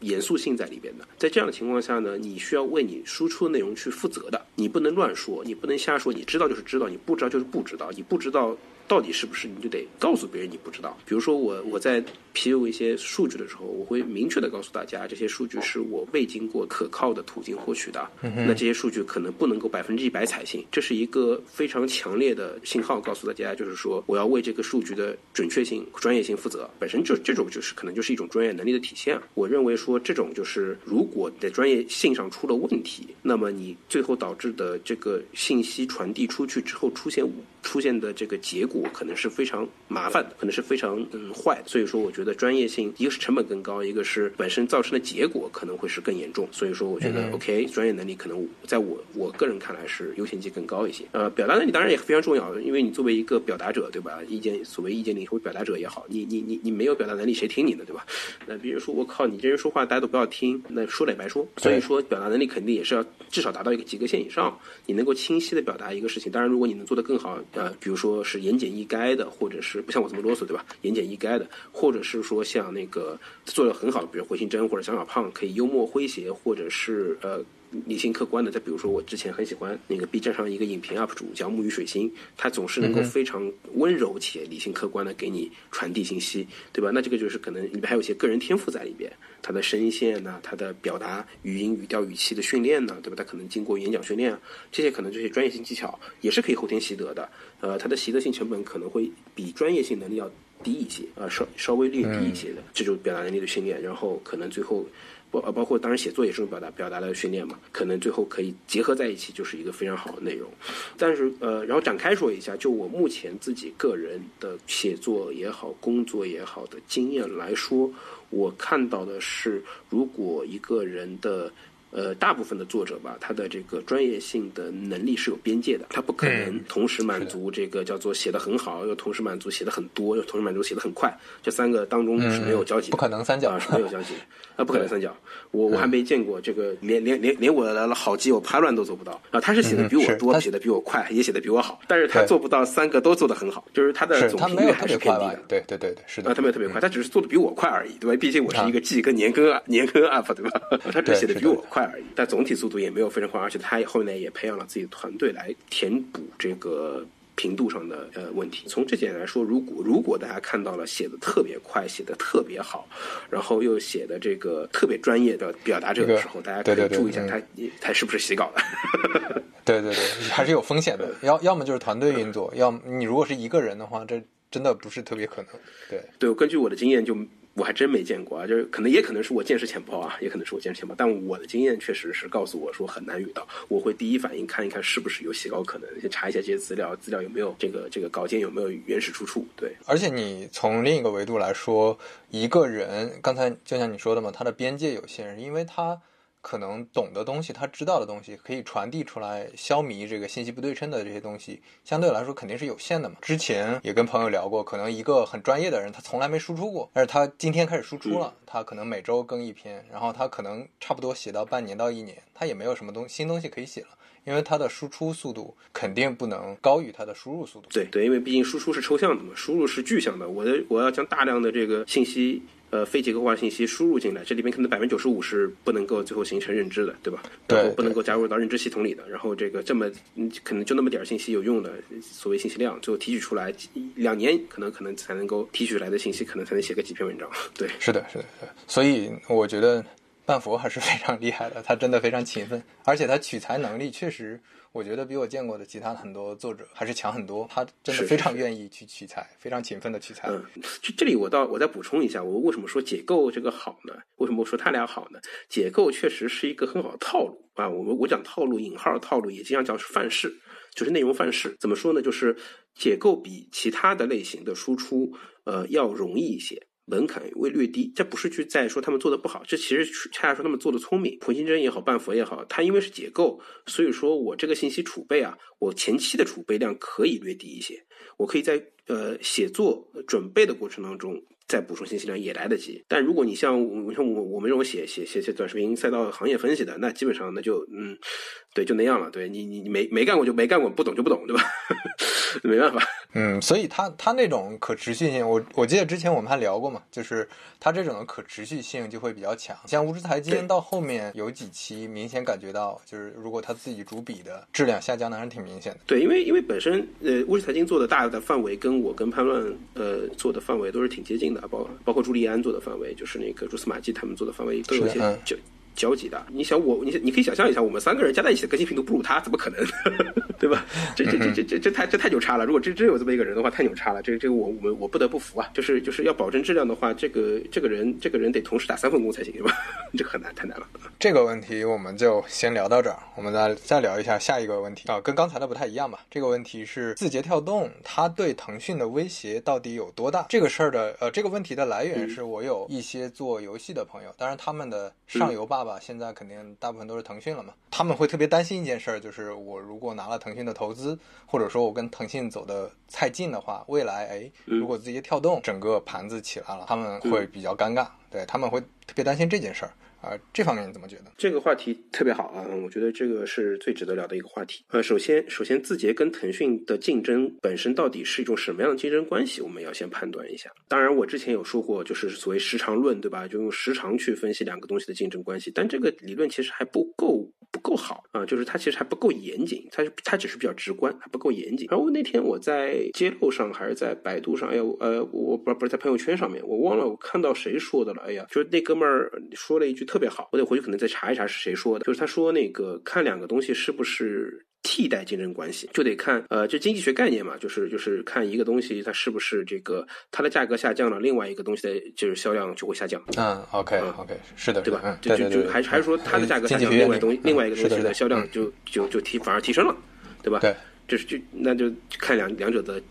严肃性在里边的。在这样的情况下呢，你需要为你输出的内容去负责的，你不能乱说，你不能瞎说，你知道就是知道，你不知道就是不知道，你不知道。到底是不是你就得告诉别人你不知道？比如说我我在披露一些数据的时候，我会明确的告诉大家，这些数据是我未经过可靠的途径获取的。那这些数据可能不能够百分之一百采信，这是一个非常强烈的信号，告诉大家就是说我要为这个数据的准确性、专业性负责。本身就这种就是可能就是一种专业能力的体现啊。我认为说这种就是如果你在专业性上出了问题，那么你最后导致的这个信息传递出去之后出现出现的这个结果可能是非常麻烦的，可能是非常嗯坏的。所以说，我觉得专业性一个是成本更高，一个是本身造成的结果可能会是更严重。所以说，我觉得 OK，专业能力可能在我我个人看来是优先级更高一些。呃，表达能力当然也非常重要，因为你作为一个表达者，对吧？意见所谓意见领袖表达者也好，你你你你没有表达能力，谁听你的，对吧？那比如说我靠，你这人说话大家都不要听，那说了也白说。所以说，表达能力肯定也是要至少达到一个及格线以上，你能够清晰的表达一个事情。当然，如果你能做得更好，呃，比如说是言简意赅的，或者是不像我这么啰嗦，对吧？言简意赅的，或者是说像那个做的很好的，比如回形针或者小小胖，可以幽默诙谐，或者是呃。理性客观的，再比如说，我之前很喜欢那个 B 站上一个影评 UP 主叫木鱼水星，他总是能够非常温柔且理性客观的给你传递信息，对吧？那这个就是可能里面还有一些个人天赋在里边，他的声线呐、他的表达语音、语调、语气的训练呢，对吧？他可能经过演讲训练啊，这些可能这些专业性技巧也是可以后天习得的。呃，他的习得性成本可能会比专业性能力要低一些，啊、稍稍微略低一些的，这就是表达能力的训练。然后可能最后包呃包括当然写作也是种表达表达的训练嘛，可能最后可以结合在一起，就是一个非常好的内容。但是呃，然后展开说一下，就我目前自己个人的写作也好，工作也好的经验来说，我看到的是，如果一个人的呃，大部分的作者吧，他的这个专业性的能力是有边界的，他不可能同时满足这个叫做写的很好，又同时满足写的很多，又同时满足写的很快，这三个当中是没有交集的，不可能三角啊，是没有交集的，啊，不可能三角。我我还没见过这个，连连连连我的好基友叛乱都做不到啊！他是写的比我多，嗯写的比我快，也写的比我好，但是他做不到三个都做的很好，就是他的总频率还是偏低的？。对对对对，是的，啊，他没有特别快，他只是做的比我快而已，对吧？毕竟我是啊一个季跟年更啊年更 up，对吧？他只是写的比我快而已，但总体速度也没有非常快，而且他后面也培养了自己的团队来填补这个。频度上的呃问题，从这点来说，如果如果大家看到了写的特别快，写的特别好，然后又写的这个特别专业的表达者的时候，大家可以注意一下嗯他他是不是洗稿的。对对对，还是有风险的。要要么就是团队运作，要么你如果是一个人的话，这真的不是特别可能。对，对，根据我的经验就。我还真没见过啊，就是可能也可能是我见识浅薄啊，也可能是我见识浅薄，但我的经验确实是告诉我说很难遇到。我会第一反应看一看是不是有写稿可能，先查一下这些资料，资料有没有这个这个稿件有没有原始出处。对，而且你从另一个维度来说，一个人刚才就像你说的嘛，他的边界有限，因为他。可能懂的东西，他知道的东西，可以传递出来，消弭这个信息不对称的这些东西，相对来说肯定是有限的嘛。之前也跟朋友聊过，可能一个很专业的人，他从来没输出过，但是他今天开始输出了，他可能每周更一篇，然后他可能差不多写到半年到一年，他也没有什么东新东西可以写了，因为它的输出速度肯定不能高于它的输入速度。对对，因为毕竟输出是抽象的嘛，输入是具象的。我的我要将大量的这个信息。呃，非结构化信息输入进来，这里面可能百分之九十五是不能够最后形成认知的，对吧？然后不能够加入到认知系统里的。然后这个这么可能就那么点儿信息有用的，所谓信息量，最后提取出来两年可能可能才能够提取来的信息，可能才能写个几篇文章。对，是的，是的，对。所以我觉得半佛还是非常厉害的，他真的非常勤奋，而且他取材能力确实。我觉得比我见过的其他很多作者还是强很多。他真的非常愿意去取材，非常勤奋的取材。嗯，这这里我倒我再补充一下，我为什么说解构这个好呢？为什么我说他俩好呢？解构确实是一个很好的套路啊。我们我讲套路，引号套路也经常叫范式，就是内容范式。怎么说呢？就是解构比其他的类型的输出呃要容易一些。门槛会略低，这不是去在说他们做的不好，这其实恰恰说他们做的聪明。普信真也好，半佛也好，它因为是解构，所以说我这个信息储备啊，我前期的储备量可以略低一些，我可以在呃写作准备的过程当中。再补充信息量也来得及，但如果你像我像我我们这种写写写写短视频赛道行业分析的，那基本上那就嗯，对，就那样了。对你你你没没干过就没干过，不懂就不懂，对吧？没办法。嗯，所以他他那种可持续性，我我记得之前我们还聊过嘛，就是他这种的可持续性就会比较强。像无知财经到后面有几期明显感觉到，就是如果他自己主笔的质量下降，那还是挺明显的。对，因为因为本身呃无知财经做的大的范围跟我跟潘乱呃做的范围都是挺接近的。包包括朱利安做的范围，就是那个蛛丝马迹他们做的范围都有些交交集的。你想我，你你可以想象一下，我们三个人加在一起的更新频度不如他，怎么可能？对吧？这这这 这这这太这太牛叉了！如果真真有这么一个人的话，太牛叉了。这个这个我我们我不得不服啊！就是就是要保证质量的话，这个这个人这个人得同时打三份工才行，是吧？这个很难，太难了。这个问题我们就先聊到这儿，我们再再聊一下下一个问题啊，跟刚才的不太一样吧？这个问题是字节跳动它对腾讯的威胁到底有多大？这个事儿的呃，这个问题的来源是我有一些做游戏的朋友，当然他们的上游爸爸现在肯定大部分都是腾讯了嘛，他们会特别担心一件事儿，就是我如果拿了腾腾讯的投资，或者说我跟腾讯走的太近的话，未来哎，如果字节跳动整个盘子起来了，他们会比较尴尬，对他们会特别担心这件事儿。啊，这方面你怎么觉得？这个话题特别好啊，我觉得这个是最值得聊的一个话题。呃，首先，首先字节跟腾讯的竞争本身到底是一种什么样的竞争关系，我们要先判断一下。当然，我之前有说过，就是所谓时长论，对吧？就用时长去分析两个东西的竞争关系，但这个理论其实还不够不够好啊，就是它其实还不够严谨，它它只是比较直观，还不够严谨。然后那天我在揭露上还是在百度上，哎呀，呃，我不不是在朋友圈上面，我忘了我看到谁说的了，哎呀，就是那哥们儿说了一句。特别好，我得回去可能再查一查是谁说的。就是他说那个看两个东西是不是替代竞争关系，就得看呃，这经济学概念嘛，就是就是看一个东西它是不是这个它的价格下降了，另外一个东西的就是销量就会下降。嗯，OK OK，是的，对吧？就就就还是还是说它的价格下降，另外东西另外一个东西的销量就就就提反而提升了，对吧？对，就是就那就看两两者的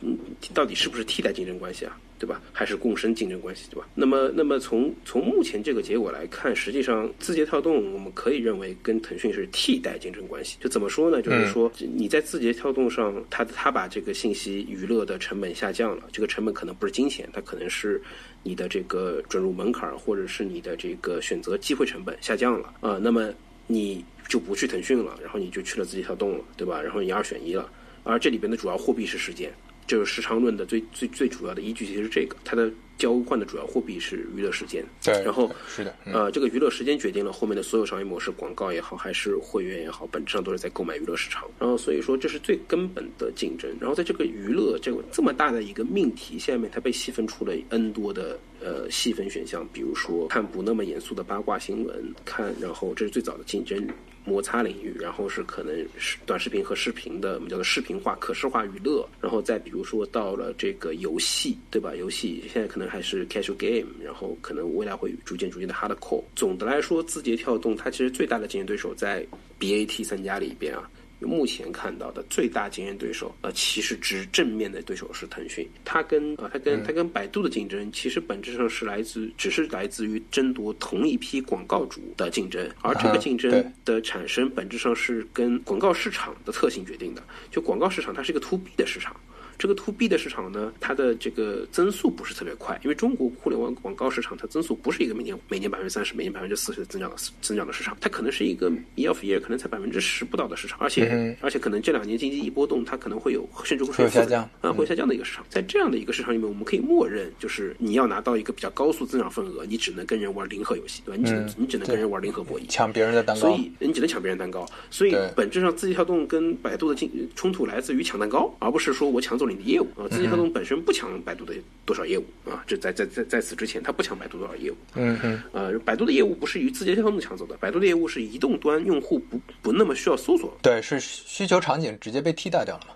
到底是不是替代竞争关系啊？对吧？还是共生竞争关系，对吧？那么，那么从从目前这个结果来看，实际上字节跳动我们可以认为跟腾讯是替代竞争关系。就怎么说呢？就是说你在字节跳动上，它它把这个信息娱乐的成本下降了，这个成本可能不是金钱，它可能是你的这个准入门槛，或者是你的这个选择机会成本下降了啊。那么你就不去腾讯了，然后你就去了字节跳动了，对吧？然后你二选一了，而这里边的主要货币是时间。就是时长论的最最最主要的依据，其实是这个，它的交换的主要货币是娱乐时间。对，然后是的，呃，这个娱乐时间决定了后面的所有商业模式，广告也好，还是会员也好，本质上都是在购买娱乐时长。然后所以说，这是最根本的竞争。然后在这个娱乐这个这么大的一个命题下面，它被细分出了 N 多的呃呃细分选项，比如说看不那么严肃的八卦新闻，看然后这是最早的竞争。摩擦领域，然后是可能是短视频和视频的，我们叫做视频化、可视化娱乐，然后再比如说到了这个游戏，对吧？游戏现在可能还是 casual game，然后可能未来会逐渐逐渐的 hardcore。总的来说，字节跳动它其实最大的竞争对手在 BAT 三家里边啊。目前看到的最大竞争对手，呃，其实只正面的对手是腾讯。它跟啊，它跟它跟百度的竞争，其实本质上是来自，只是来自于争夺同一批广告主的竞争。而这个竞争的产生，本质上是跟广告市场的特性决定的。就广告市场，它是一个 to B 的市场。这个 to B 的市场呢，它的这个增速不是特别快，因为中国互联网广告市场它增速不是一个每年每年百分之三十、每年百分之四十的增长的增长的市场，它可能是一个 year of year 可能才百分之十不到的市场，而且而且可能这两年经济一波动，它可能会有甚至会下降啊，会下降的一个市场。在这样的一个市场里面，我们可以默认，就是你要拿到一个比较高速增长份额，你只能跟人玩零和游戏，对吧？你只能你只能跟人玩零和博弈，抢别人的蛋糕，所以你只能抢别人蛋糕。所以本质上，字节跳动跟百度的竞冲突来自于抢蛋糕，而不是说我抢走你的业务啊。字节跳动本身不抢百度的多少业务啊，这在在在在此之前，它不抢百度多少业务。嗯嗯。呃，百度的业务不是与字节跳动抢走的，百度的业务是移动端用户不不那么需要搜索。对，是需求场景直接被替代掉了嘛？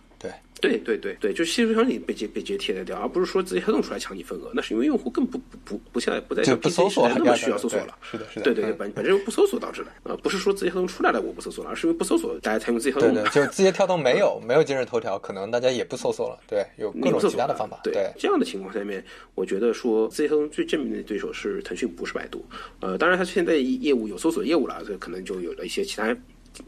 对。对对对对，就是需求场景被接被直接替代掉，而不是说字节跳动出来抢你份额，那是因为用户更不不不不像不再像 PC 时代那么需要搜索了。是的，是的。对对对，本本身不搜索导致的，呃，不是说字节跳动出来了我不搜索了，而是因为不搜索大家才用字节跳动。对对，就是字节跳动没有没有今日头条，可能大家也不搜索了。对，有各种其他的方法。对，这样的情况下面，我觉得说字节跳动最正面的对手是腾讯，不是百度。呃，当然它现在业务有搜索业务了，这可能就有了一些其他。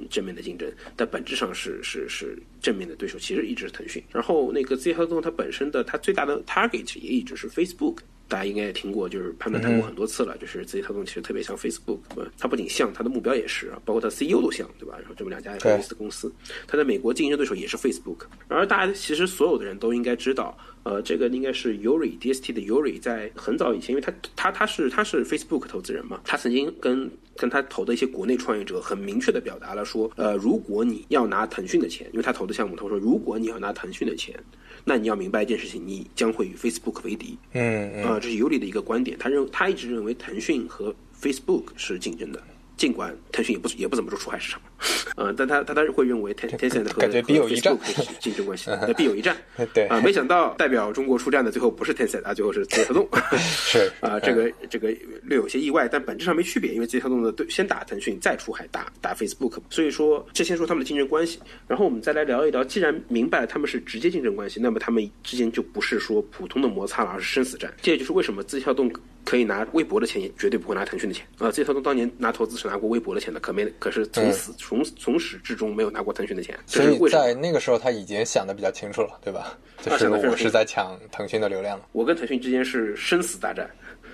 正面的竞争，但本质上是是是正面的对手，其实一直是腾讯。然后那个字节跳动它本身的它最大的 target 也一直是 Facebook，大家应该也听过，就是潘总谈过很多次了，就是字节跳动其实特别像 Facebook，它不仅像，它的目标也是，包括它 CEO 都像，对吧？然后这么两家类似的公司，它在美国竞争对手也是 Facebook。然而大家其实所有的人都应该知道。呃，这个应该是 Yuri DST 的 Yuri，在很早以前，因为他他他是他是 Facebook 投资人嘛，他曾经跟跟他投的一些国内创业者很明确的表达了说，呃，如果你要拿腾讯的钱，因为他投的项目，他说如果你要拿腾讯的钱，那你要明白一件事情，你将会与 Facebook 为敌。嗯嗯。啊，这是尤里的一个观点，他认为他一直认为腾讯和 Facebook 是竞争的。尽管腾讯也不也不怎么做出海市场，呃，但他他当时会认为 Tencent 和 Facebook 竞争关系，那必有一战。对啊，没想到代表中国出战的最后不是 Tencent 啊，最后是字节跳动。是啊，这个这个略有些意外，但本质上没区别，因为字节跳动的对先打腾讯，再出海打打 Facebook。所以说，这先说他们的竞争关系，然后我们再来聊一聊。既然明白了他们是直接竞争关系，那么他们之间就不是说普通的摩擦了，而是生死战。这也就是为什么字节跳动。可以拿微博的钱，也绝对不会拿腾讯的钱啊！字节跳动当年拿投资是拿过微博的钱的，可没，可是从此从从始至终没有拿过腾讯的钱。所以在那个时候，他已经想的比较清楚了，对吧？就是我是在抢腾讯的流量了。我跟腾讯之间是生死大战，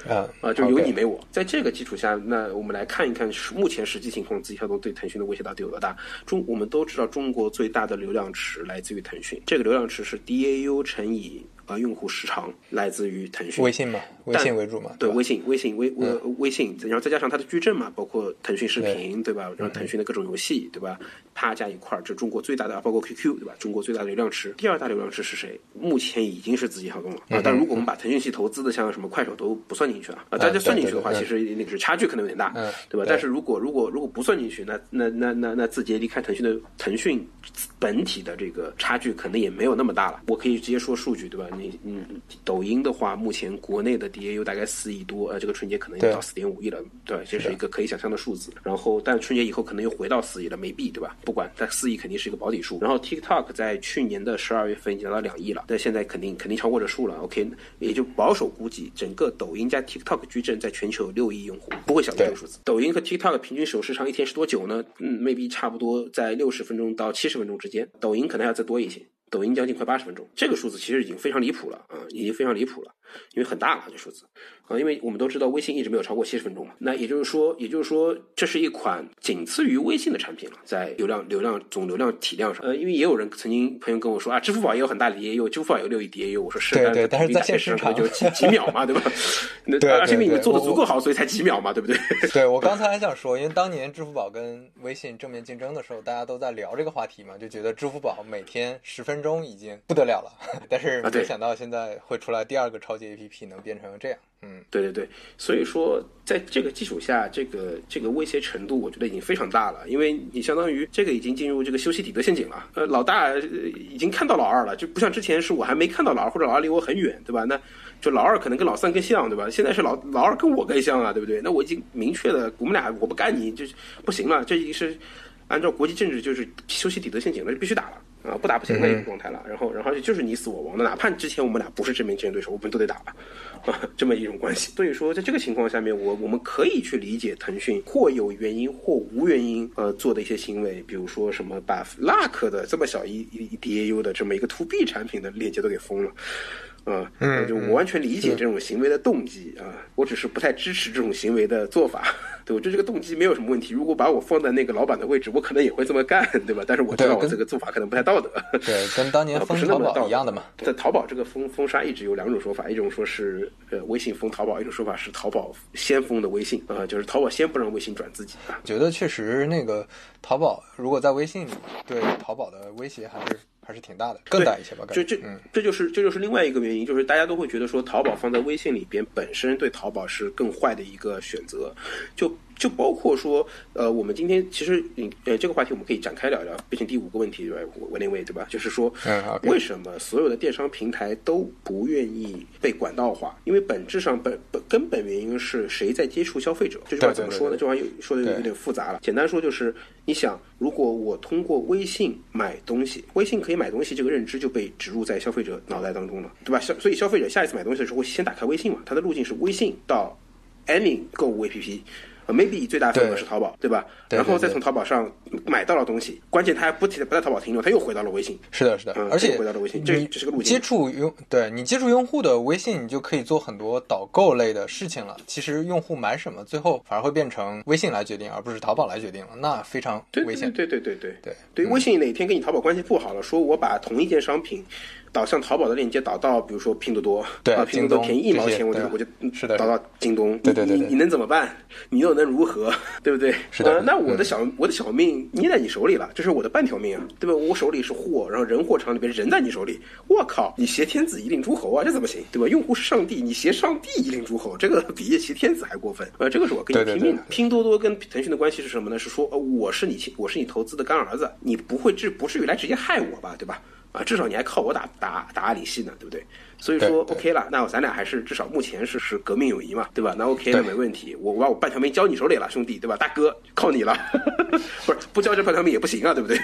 啊啊，就有你没我。在这个基础下，那我们来看一看目前实际情况，字节跳动对腾讯的威胁到底有多大？中我们都知道，中国最大的流量池来自于腾讯，这个流量池是 DAU 乘以。啊，用户时长来自于腾讯、微信嘛，微信为主嘛，对，微信、微信、微微微信，然后再加上它的矩阵嘛，包括腾讯视频，对吧？然后腾讯的各种游戏，对吧？啪加一块儿，这中国最大的，包括 QQ，对吧？中国最大的流量池，第二大流量池是谁？目前已经是字节跳动了啊。但如果我们把腾讯系投资的像什么快手都不算进去了啊，大家算进去的话，其实那个是差距可能有点大，对吧？但是如果如果如果不算进去，那那那那那字节离开腾讯的腾讯本体的这个差距可能也没有那么大了。我可以直接说数据，对吧？你你，抖音的话，目前国内的 DAU 大概四亿多，呃，这个春节可能要到四点五亿了，对，这是一个可以想象的数字。然后，但春节以后可能又回到四亿了，没币，对吧？不管，但四亿肯定是一个保底数。然后 TikTok 在去年的十二月份已经达到两亿了，但现在肯定肯定超过这数了。OK，也就保守估计，整个抖音加 TikTok 矩阵在全球有六亿用户，不会小于这个数字。抖音和 TikTok 平均使用时长一天是多久呢？嗯，maybe 差不多在六十分钟到七十分钟之间，抖音可能要再多一些。抖音将近快八十分钟，这个数字其实已经非常离谱了啊，已经非常离谱了，因为很大了这数字啊，因为我们都知道微信一直没有超过七十分钟嘛，那也就是说，也就是说，这是一款仅次于微信的产品了，在流量、流量总流量体量上，呃，因为也有人曾经朋友跟我说啊，支付宝也有很大的 DAU，支付宝有六亿 DAU，我说是，对对，但是在现实上就几几秒嘛，对吧？那对，是因为你们做的足够好，所以才几秒嘛，对不对？对我刚才还想说，因为当年支付宝跟微信正面竞争的时候，大家都在聊这个话题嘛，就觉得支付宝每天十分。分钟已经不得了了，但是没想到现在会出来第二个超级 APP，能变成这样。嗯，对对对，所以说在这个基础下，这个这个威胁程度，我觉得已经非常大了，因为你相当于这个已经进入这个修昔底德陷阱了。呃，老大呃已经看到老二了，就不像之前是我还没看到老二，或者老二离我很远，对吧？那就老二可能跟老三更像，对吧？现在是老老二跟我更像啊，对不对？那我已经明确的，我们俩我不干你就是不行了，这已经是按照国际政治就是修昔底德陷阱了，就必须打了。啊，不打不行的一个状态了，然后，然后就是你死我亡的，哪怕之前我们俩不是正面竞争对手，我们都得打吧，啊，这么一种关系。所以说，在这个情况下面，我我们可以去理解腾讯或有原因或无原因呃做的一些行为，比如说什么把 Luck 的这么小一一一 DAU 的这么一个 To B 产品的链接都给封了。啊，嗯就我完全理解这种行为的动机啊，我只是不太支持这种行为的做法。对我觉得这个动机没有什么问题，如果把我放在那个老板的位置，我可能也会这么干，对吧？但是我知道我这个做法可能不太道德。对，跟 当年封淘宝一样的嘛。在淘宝这个封封杀一直有两种说法，一种说是呃微信封淘宝，一种说法是淘宝先封的微信啊、就是淘宝先不让微信转自己啊。觉得确实那个淘宝如果在微信里对淘宝的威胁还是还是挺大的，更大一些吧？感这这就是这就是另外一个原因，就是大家都会觉得说淘宝放在微信里边本身对淘宝是更坏的一个选择，就就包括说呃，我们今天其实嗯呃这个话题我们可以展开聊聊，毕竟第五个问题对吧？我我那位对吧？就是说为什么所有的电商平台都不愿意被管道化？因为本质上本本根本原因是谁在接触消费者？这句话怎么说呢？对这话有说的有点复杂了。简单说就是，你想，如果我通过微信买东西，微信可以买东西这个认知就被植入在消费者脑袋当中了，对吧？消所以消费者下一次买东西的时候会先打开微信嘛，它的路径是微信到 any 购物 APP。呃，maybe 最大份额是淘宝，对吧？然后再从淘宝上买到了东西，关键他还不停不在淘宝停留，他又回到了微信。是的，是的，嗯而且回到了微信这你这是个路径接触用对你接触用户的微信，你就可以做很多导购类的事情了。其实用户买什么，最后反而会变成微信来决定，而不是淘宝来决定了，那非常危险。对对对对对对，微信哪天跟你淘宝关系不好了，说我把同一件商品导向淘宝的链接导到，比如说拼多多，对啊，拼多多便宜一毛钱，我就我就嗯是的导到京东，对对对对你你你能怎么办？你又能如何？对不对？是的呃那我的小我的小命捏在你手里了，这是我的半条命啊，对吧？我手里是货，然后人货场里边人在你手里，我靠，你挟天子以令诸侯啊，这怎么行？对吧？用户是上帝，你挟上帝以令诸侯，这个比挟天子还过分。呃，这个是我跟你拼命的对。拼多多跟腾讯的关系是什么呢？是说，呃，我是你亲，我是你投资的干儿子，你不会至不至于来直接害我吧，对吧？啊，至少你还靠我打打打阿里系呢，对不对？所以说 OK 了，那咱俩还是至少目前是是革命友谊嘛，对吧？那 OK 那没问题，我我把我半条命交你手里了，兄弟，对吧？大哥，靠你了，不是不交这半条命也不行啊，对不对？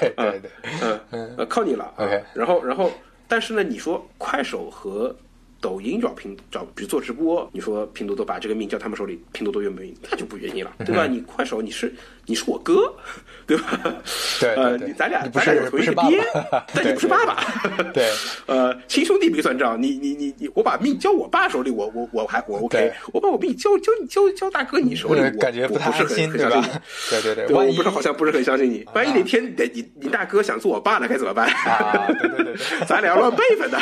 对啊对对，嗯，呃，靠你了。然后，然后，但是呢，你说快手和抖音找拼找，比如做直播，你说拼多多把这个命交他们手里，拼多多愿不愿意？那就不愿意了，对吧？你快手你是你是我哥，对吧？嗯对对呃，你咱俩咱俩有是不是爹，但你不是爸爸。对，呃，亲兄弟没算账，你你你你，我把命交我爸手里，我我我还我 OK，我把我命交交交交大哥你手里，呃我感觉不是很安心，对吧很相信你？对对对，对，我不是好像不是很相信你。万一哪天你你你大哥想做我爸了，该怎么办？啊，对对对对，咱俩要乱辈分的，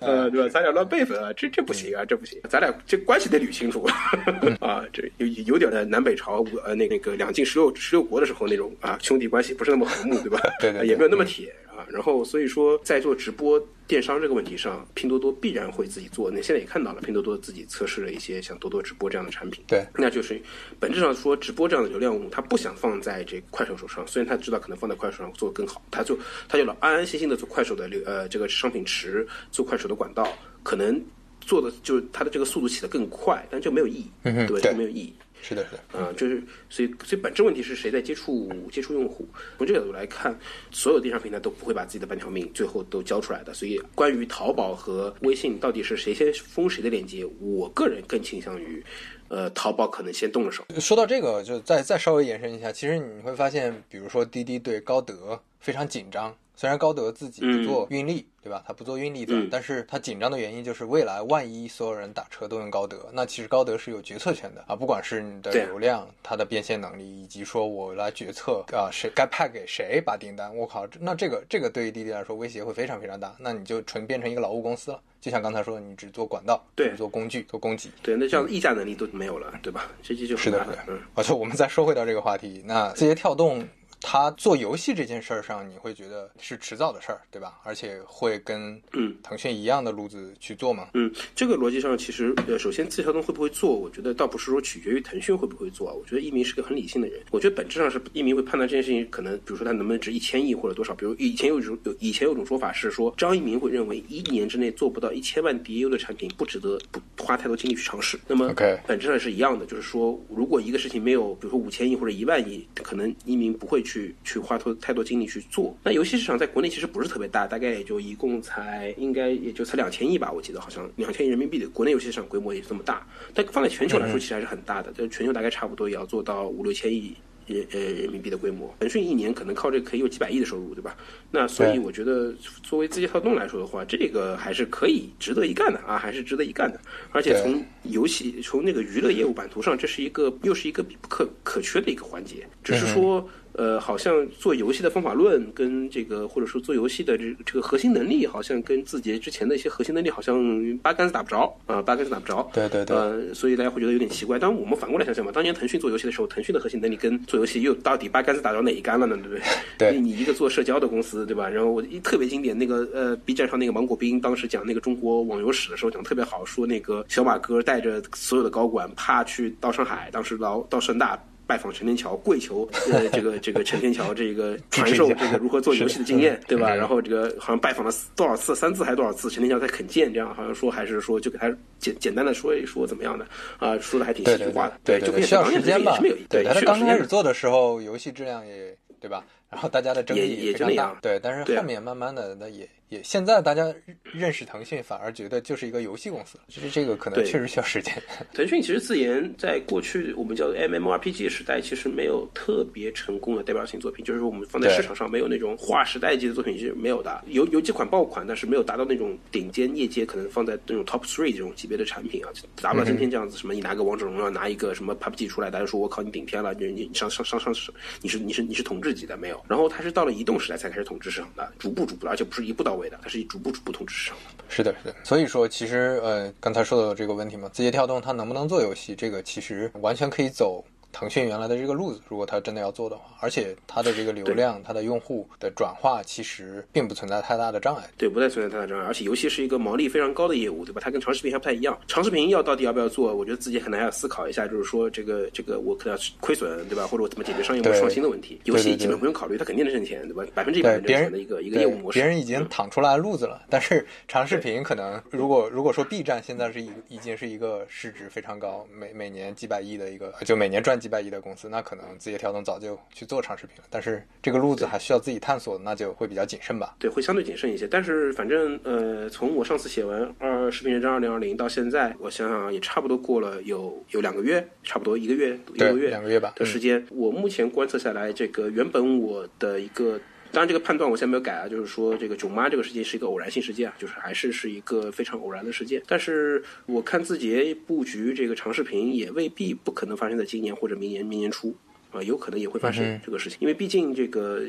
呃，对吧？咱俩乱辈分啊，这这不行啊，这不行，咱俩这关系得捋清楚 啊，这有有点的南北朝呃那那个两晋十六十六国的时候那种啊兄弟关系不是那么和睦，对吧？对对对也没有那么铁啊。然后所以说在做直播电商这个问题上，拼多多必然会自己做。那现在也看到了，拼多多自己测试了一些像多多直播这样的产品。对那就是本质上说，直播这样的流量物，他不想放在这个快手手上，虽然他知道可能放在快手上做得更好，他就他就老安安心心的做快手的流呃这个商品池，做快手的管道，可能做的就是它的这个速度起得更快，但这没有意义，嗯哼对吧？对这没有意义。是的，是的，啊、就是所以所以本质问题是谁在接触接触用户？从这个角度来看，所有电商平台都不会把自己的半条命最后都交出来的。所以关于淘宝和微信到底是谁先封谁的链接，我个人更倾向于，呃，淘宝可能先动了手。说到这个，就再再稍微延伸一下，其实你会发现，比如说滴滴对高德非常紧张。虽然高德自己不做运力，对吧？他不做运力的，嗯但是他紧张的原因就是未来万一所有人打车都用高德，那其实高德是有决策权的啊，不管是你的流量、它的变现能力，以及说我来决策啊谁该派给谁把订单，我靠，那这个这个对于滴滴来说威胁会非常非常大，那你就纯变成一个劳务公司了。就像刚才说的，你只做管道，对只做工具，做供给，对，那这样的议价能力都没有了，对吧？这这就很是的，是的麻烦。嗯。而且我们再说回到这个话题，那字节跳动它做游戏这件事儿上，你会觉得是迟早的事儿，对吧？而且会跟嗯腾讯一样的路子去做吗？嗯，这个逻辑上其实呃，首先字节跳动会不会做，我觉得倒不是说取决于腾讯会不会做啊。我觉得一鸣是个很理性的人，我觉得本质上是一鸣会判断这件事情，可能比如说他能不能值一千亿或者多少。比如以前有一种有以前有种说法是说，张一鸣会认为一年之内做不到一千万 DAU 的产品，不值得不花太多精力去尝试。那么本质上是一样的，就是说，如果一个事情没有，比如说五千亿或者一万亿，可能一鸣不会去去花多太多精力去做。那游戏市场在国内其实不是特别大，大概也就一共才应该也就才两千亿吧，我记得好像两千亿人民币的国内游戏市场规模也是这么大，但放在全球来说其实还是很大的，在全球大概差不多也要做到五六千亿。人呃人民币的规模，腾讯一年可能靠这个可以有几百亿的收入，对吧？那所以我觉得，作为字节跳动来说的话，这个还是可以值得一干的啊，还是值得一干的。而且从游戏从那个娱乐业务版图上，这是一个又是一个必不可可缺的一个环节。只是说，呃，好像做游戏的方法论跟这个或者说做游戏的这这个核心能力，好像跟字节之前的一些核心能力好像八竿子打不着啊，八竿子打不着。对对对呃，所以大家会觉得有点奇怪。当我们反过来想想嘛，当年腾讯做游戏的时候，腾讯的核心能力跟做游戏又到底八竿子打着哪一杆了呢？对不对？对你你一个做社交的公司，对吧？然后我一特别经典那个呃，B 站上那个芒果冰当时讲那个中国网游史的时候讲得特别好，说那个小马哥带着所有的高管怕去到上海，当时到到盛大。拜访陈天桥，跪求呃 这个这个陈天桥这个 传授这个如何做游戏的经验，对吧？然后这个好像拜访了多少次，三次还是多少次，陈天桥才肯见，这样好像说还是说就给他简简单的说一说怎么样的啊，说的还挺戏剧化的，对就可以需要时间吧？对，需他刚开始做的时候，游戏质量也对吧？然后大家的争议也。非常大。对，但是后面慢慢的，那也也现在大家认识腾讯，反而觉得就是一个游戏公司了。其实这个可能对确实需要时间。腾讯其实自研在过去我们叫 MMORPG 时代，其实没有特别成功的代表性作品，就是说我们放在市场上没有那种划时代级的作品是没有的，有有几款爆款，但是没有达到那种顶尖业界可能放在那种 Top Three 这种级别的产品啊，达不到今天这样子，什么你拿个王者荣耀，拿一个什么 PUBG 出来，大家说我靠你顶天了，你你上上上上你是你是你是统治级的没有，然后它是到了移动时代才开始统治市场的，逐步逐步的，而且不是一步到它是逐步逐步通知上的。是的，是的。所以说，其实呃，刚才说的这个问题嘛，字节跳动它能不能做游戏，这个其实完全可以走腾讯原来的这个路子，如果它真的要做的话，而且它的这个流量、它的用户的转化，其实并不存在太大的障碍。对，不再存在太大障碍，而且游戏是一个毛利非常高的业务，对吧？它跟长视频还不太一样。长视频要到底要不要做，我觉得自己可能还要思考一下，就是说这个这个我可能要亏损，对吧？或者我怎么解决商业模式创新的问题。游戏基本不用考虑，它肯定能挣钱，对吧？百分之一百别人能挣钱的一个一个业务模式。别人已经躺出来路子了，但是长视频可能，如果如果说 B 站现在是一已经是一个市值非常高，每每年几百亿的一个，就每年赚几百亿的公司，那可能字节跳动早就去做长视频了。但是这个路子还需要自己探索，那就会比较谨慎吧。对，会相对谨慎一些。但是反正呃，从我上次写完《二视频人生二零二零》到现在，我想想也差不多过了有有两个月，差不多一个月一个月两个月吧的时间。我目前观测下来，这个原本我的一个。当然，这个判断我现在没有改啊，就是说这个囧妈这个事件是一个偶然性事件啊，就是还是是一个非常偶然的事件。但是我看字节布局这个长视频，也未必不可能发生在今年或者明年明年初啊、有可能也会发生这个事情，因为毕竟这个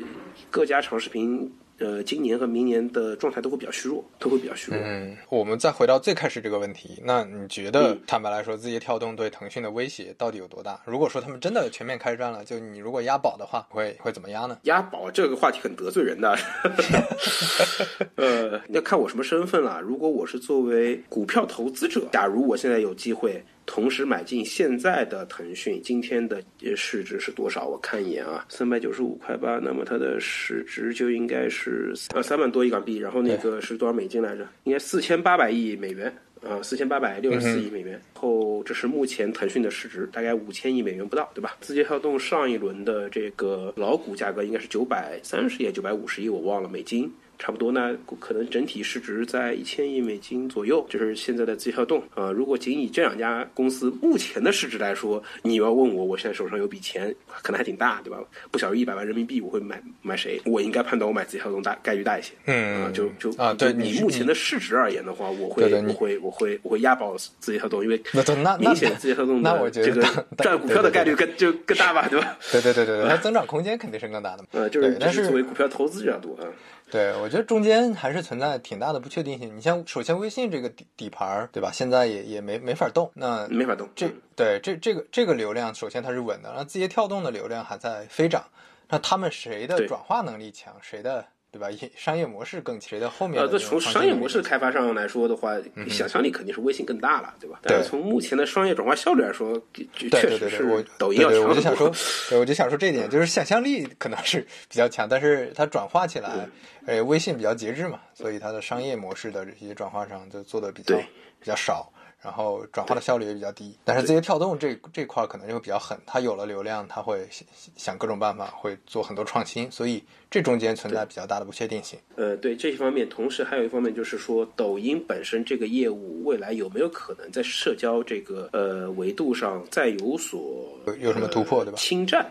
各家长视频。呃，今年和明年的状态都会比较虚弱，都会比较虚弱。嗯，我们再回到最开始这个问题，那你觉得，嗯坦白来说，字节跳动对腾讯的威胁到底有多大？如果说他们真的全面开战了，就你如果押宝的话，会会怎么押呢？押宝这个话题很得罪人的，呃，要看我什么身份了。如果我是作为股票投资者，假如我现在有机会同时买进现在的腾讯，今天的呃市值是多少？我看一眼啊，三百九十五块八，那么它的市值就应该是呃三万多亿港币，然后那个是多少美金来着？应该四千八百亿美元。啊，四千八百六十四亿美元，后这是目前腾讯的市值，大概五千亿美元不到，对吧？字节跳动上一轮的这个老股价格应该是九百三十亿、九百五十亿，我忘了美金。差不多呢，可能整体市值在一千亿美金左右，就是现在的字节跳动啊、呃。如果仅以这两家公司目前的市值来说，你要问我，我现在手上有笔钱，可能还挺大，对吧？不小于一百万人民币，我会买买谁？我应该判断我买字节跳动大概率大一些。嗯啊，就就啊，对你目前的市值而言的话，我会我会我会我会押宝字节跳动，因为那那那明显字节跳动那我觉得的这个大赚股票的概率更就更大吧，对吧？对对对对对，它增长空间肯定是更大的嘛。呃，就是对但是作为股票投资者多啊。对，我觉得中间还是存在挺大的不确定性。你像，首先微信这个底底盘儿，对吧？现在也也没没法动。那没法动。这对这这个这个流量，首先它是稳的，然后字节跳动的流量还在飞涨。那他们谁的转化能力强，谁的对吧？业商业模式更谁的后面呃，从商业模式开发上来说的话，想象力肯定是微信更大了，对吧？对但是从目前的商业转化效率来说，确实是抖音要强很我就想说。对我就想说这一点，就是想象力可能是比较强，但是它转化起来，呃，微信比较节制嘛，所以它的商业模式的这些转化上就做的比较比较少，然后转化的效率也比较低。但是字节跳动这这块儿可能就会比较狠，它有了流量，它会想想各种办法，会做很多创新，所以这中间存在比较大的不确定性。呃，对这些方面，同时还有一方面就是说，抖音本身这个业务未来有没有可能在社交这个呃维度上再有所有有什么突破对吧侵占，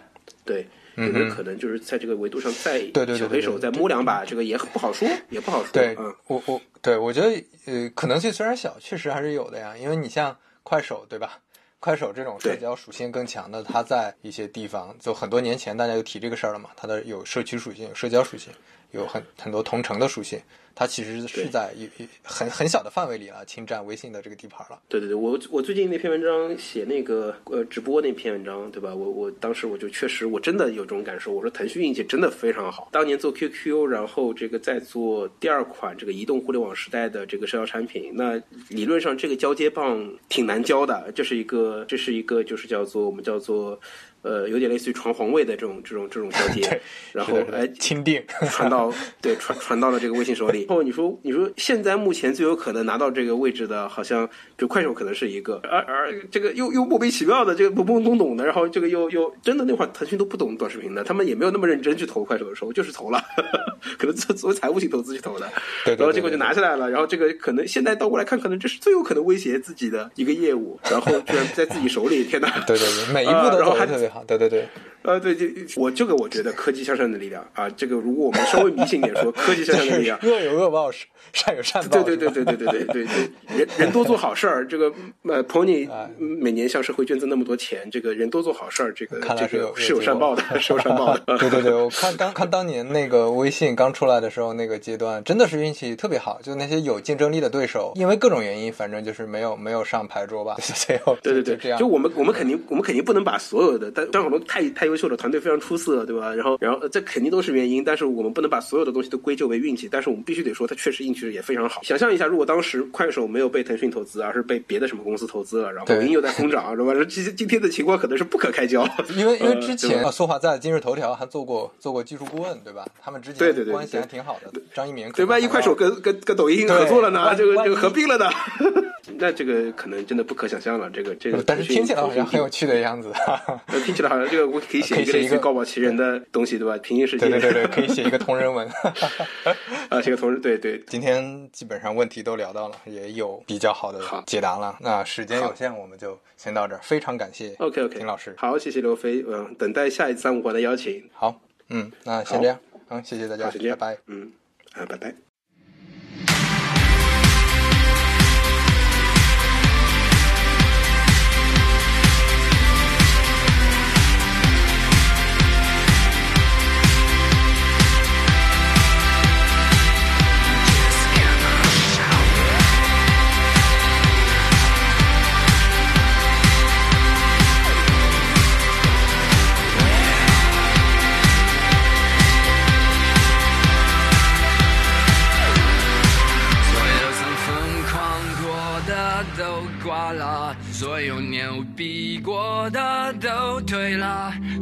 对。有没有可能就是在这个维度上再对对对小黑手再摸两把？这个也不好说，也不好说。对嗯，我我对我觉得呃可能性虽然小，确实还是有的呀。因为你像快手对吧？快手这种社交属性更强的，它在一些地方就很多年前大家就提这个事儿了嘛，它的有社区属性、有社交属性，有很很多同城的属性，它其实是在一一很很小的范围里啊侵占微信的这个地盘了。对对对，我我最近那篇文章写那个呃直播那篇文章，对吧？我我当时我就确实我真的有这种感受，我说腾讯运气真的非常好，当年做 QQ，然后这个再做第二款这个移动互联网时代的这个社交产品，那理论上这个交接棒挺难交的，这是一个这是一个就是叫做我们叫做呃有点类似于传皇位的这种这种这种交接，然后是的哎钦定，传到 对传传到了这个微信手里。然后你说你说现在目前最有可能拿到这个位置的，好像就快手可能是一个，而而这个又又莫名其妙的这个懵懵懂懂的，然后这个又又真的那会儿腾讯都不懂短视频的，他们也没有那么认真去投快手的时候，就是投了，可能作作为财务性投资去投的，然后结果就拿下来了，然后这个可能现在倒过来看，可能这是最有可能威胁自己的一个业务，然后居然在自己手里，天哪！对对对，每一步都还特别好。对对对，呃，对，就我这个我觉得科技向上的力量啊，这个如果我们稍微迷信一点说，科技向上的力量，恶有恶报，善有善报。对对对对对对对对对，人人多做好事儿，这个呃，Pony 每年向社会捐赠那么多钱，这个人多做好事儿，这个这看来是有个是有善报的，是有善报的。对对对，我看当看当年那个微信刚出来的时候，那个阶段真的是运气特别好，就那些有竞争力的对手，因为各种原因，反正就是没有没有上牌桌吧，最后对对对，就这样。就我们我们肯定我们肯定不能把所有的，但张小龙太太优秀了，团队非常出色，对吧？然后然后呃这肯定都是原因，但是我们不能把所有的东西都归咎为运气，但是我们必须得说，他确实运气也非常好。想象一下，如果当时快手没有被腾讯投资，而是被别的什么公司投资了，然后抖音又在疯涨，是吧？今今天的情况可能是不可开交。因为因为之前吧啊，苏华在今日头条还做过做过技术顾问，对吧？他们之对对对前关系还挺好的。张一鸣对，万一快手跟跟跟抖音合作了呢？这个这个合并了呢？那这个可能真的不可想象了。这个这个，但是听起来好像很有趣。的样子。呃听起来好像这个我可以写一个类似于高保奇人的东西，对吧？平行世界。对对对对，可以写一个同人文。啊，写个同时对对今天基本上问题都聊到了，也有比较好的解答了。那时间有限，我们就先到这儿。非常感谢 OK OK，丁老师。好，谢谢刘飞，嗯，等待下一次三五环的邀请。好，嗯，那先这样，嗯，谢谢大家，好，先这样，拜拜。嗯，啊，拜拜。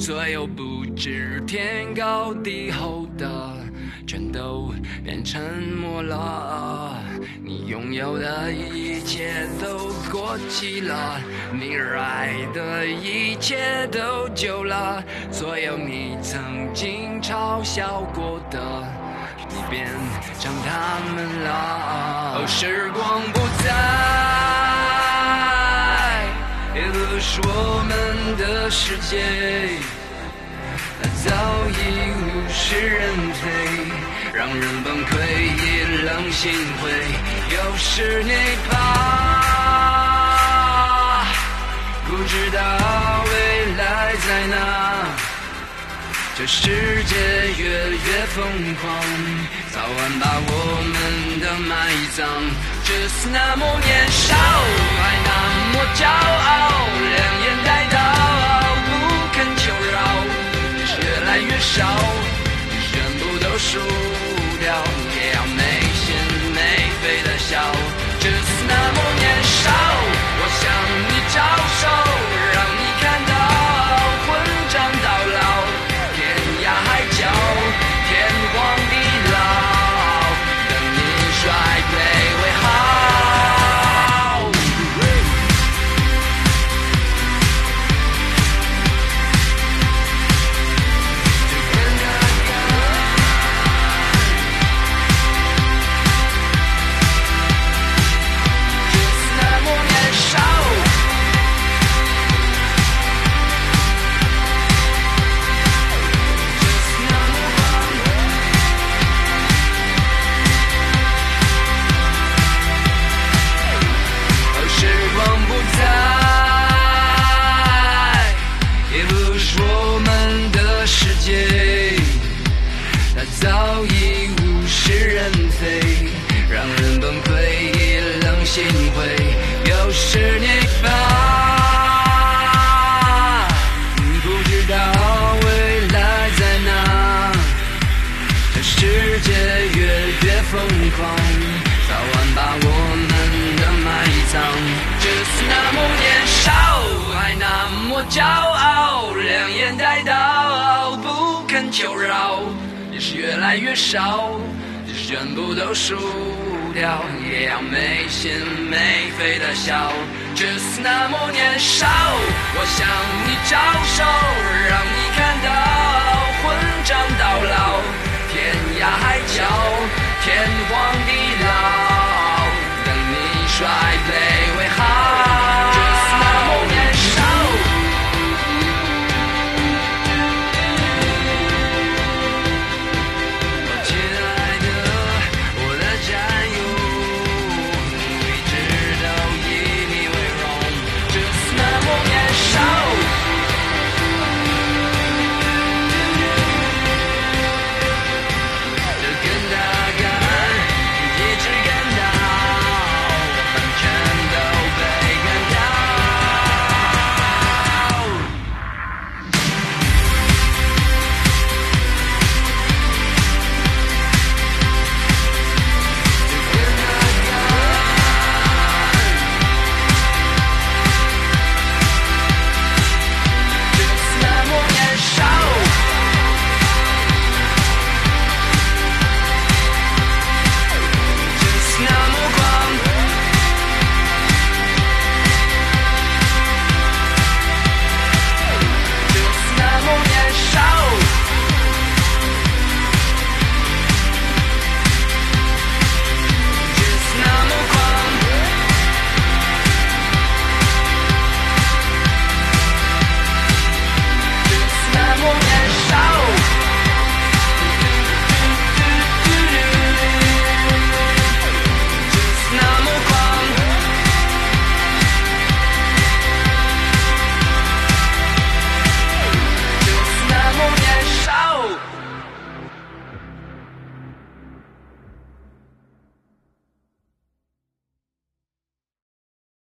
所有不知天高地厚的全都变沉默了。你拥有的一切都过期了，你热爱的一切都旧了，所有你曾经嘲笑过的。你变成他们了。哦，时光不再，也不是我们的世界，早已物是人非，让人崩溃，意冷心灰。又是你怕，不知道未来在哪。这世界越越疯狂，早晚把我们的埋葬。只是那么年少，还那么骄傲，越来越少，全部都输掉，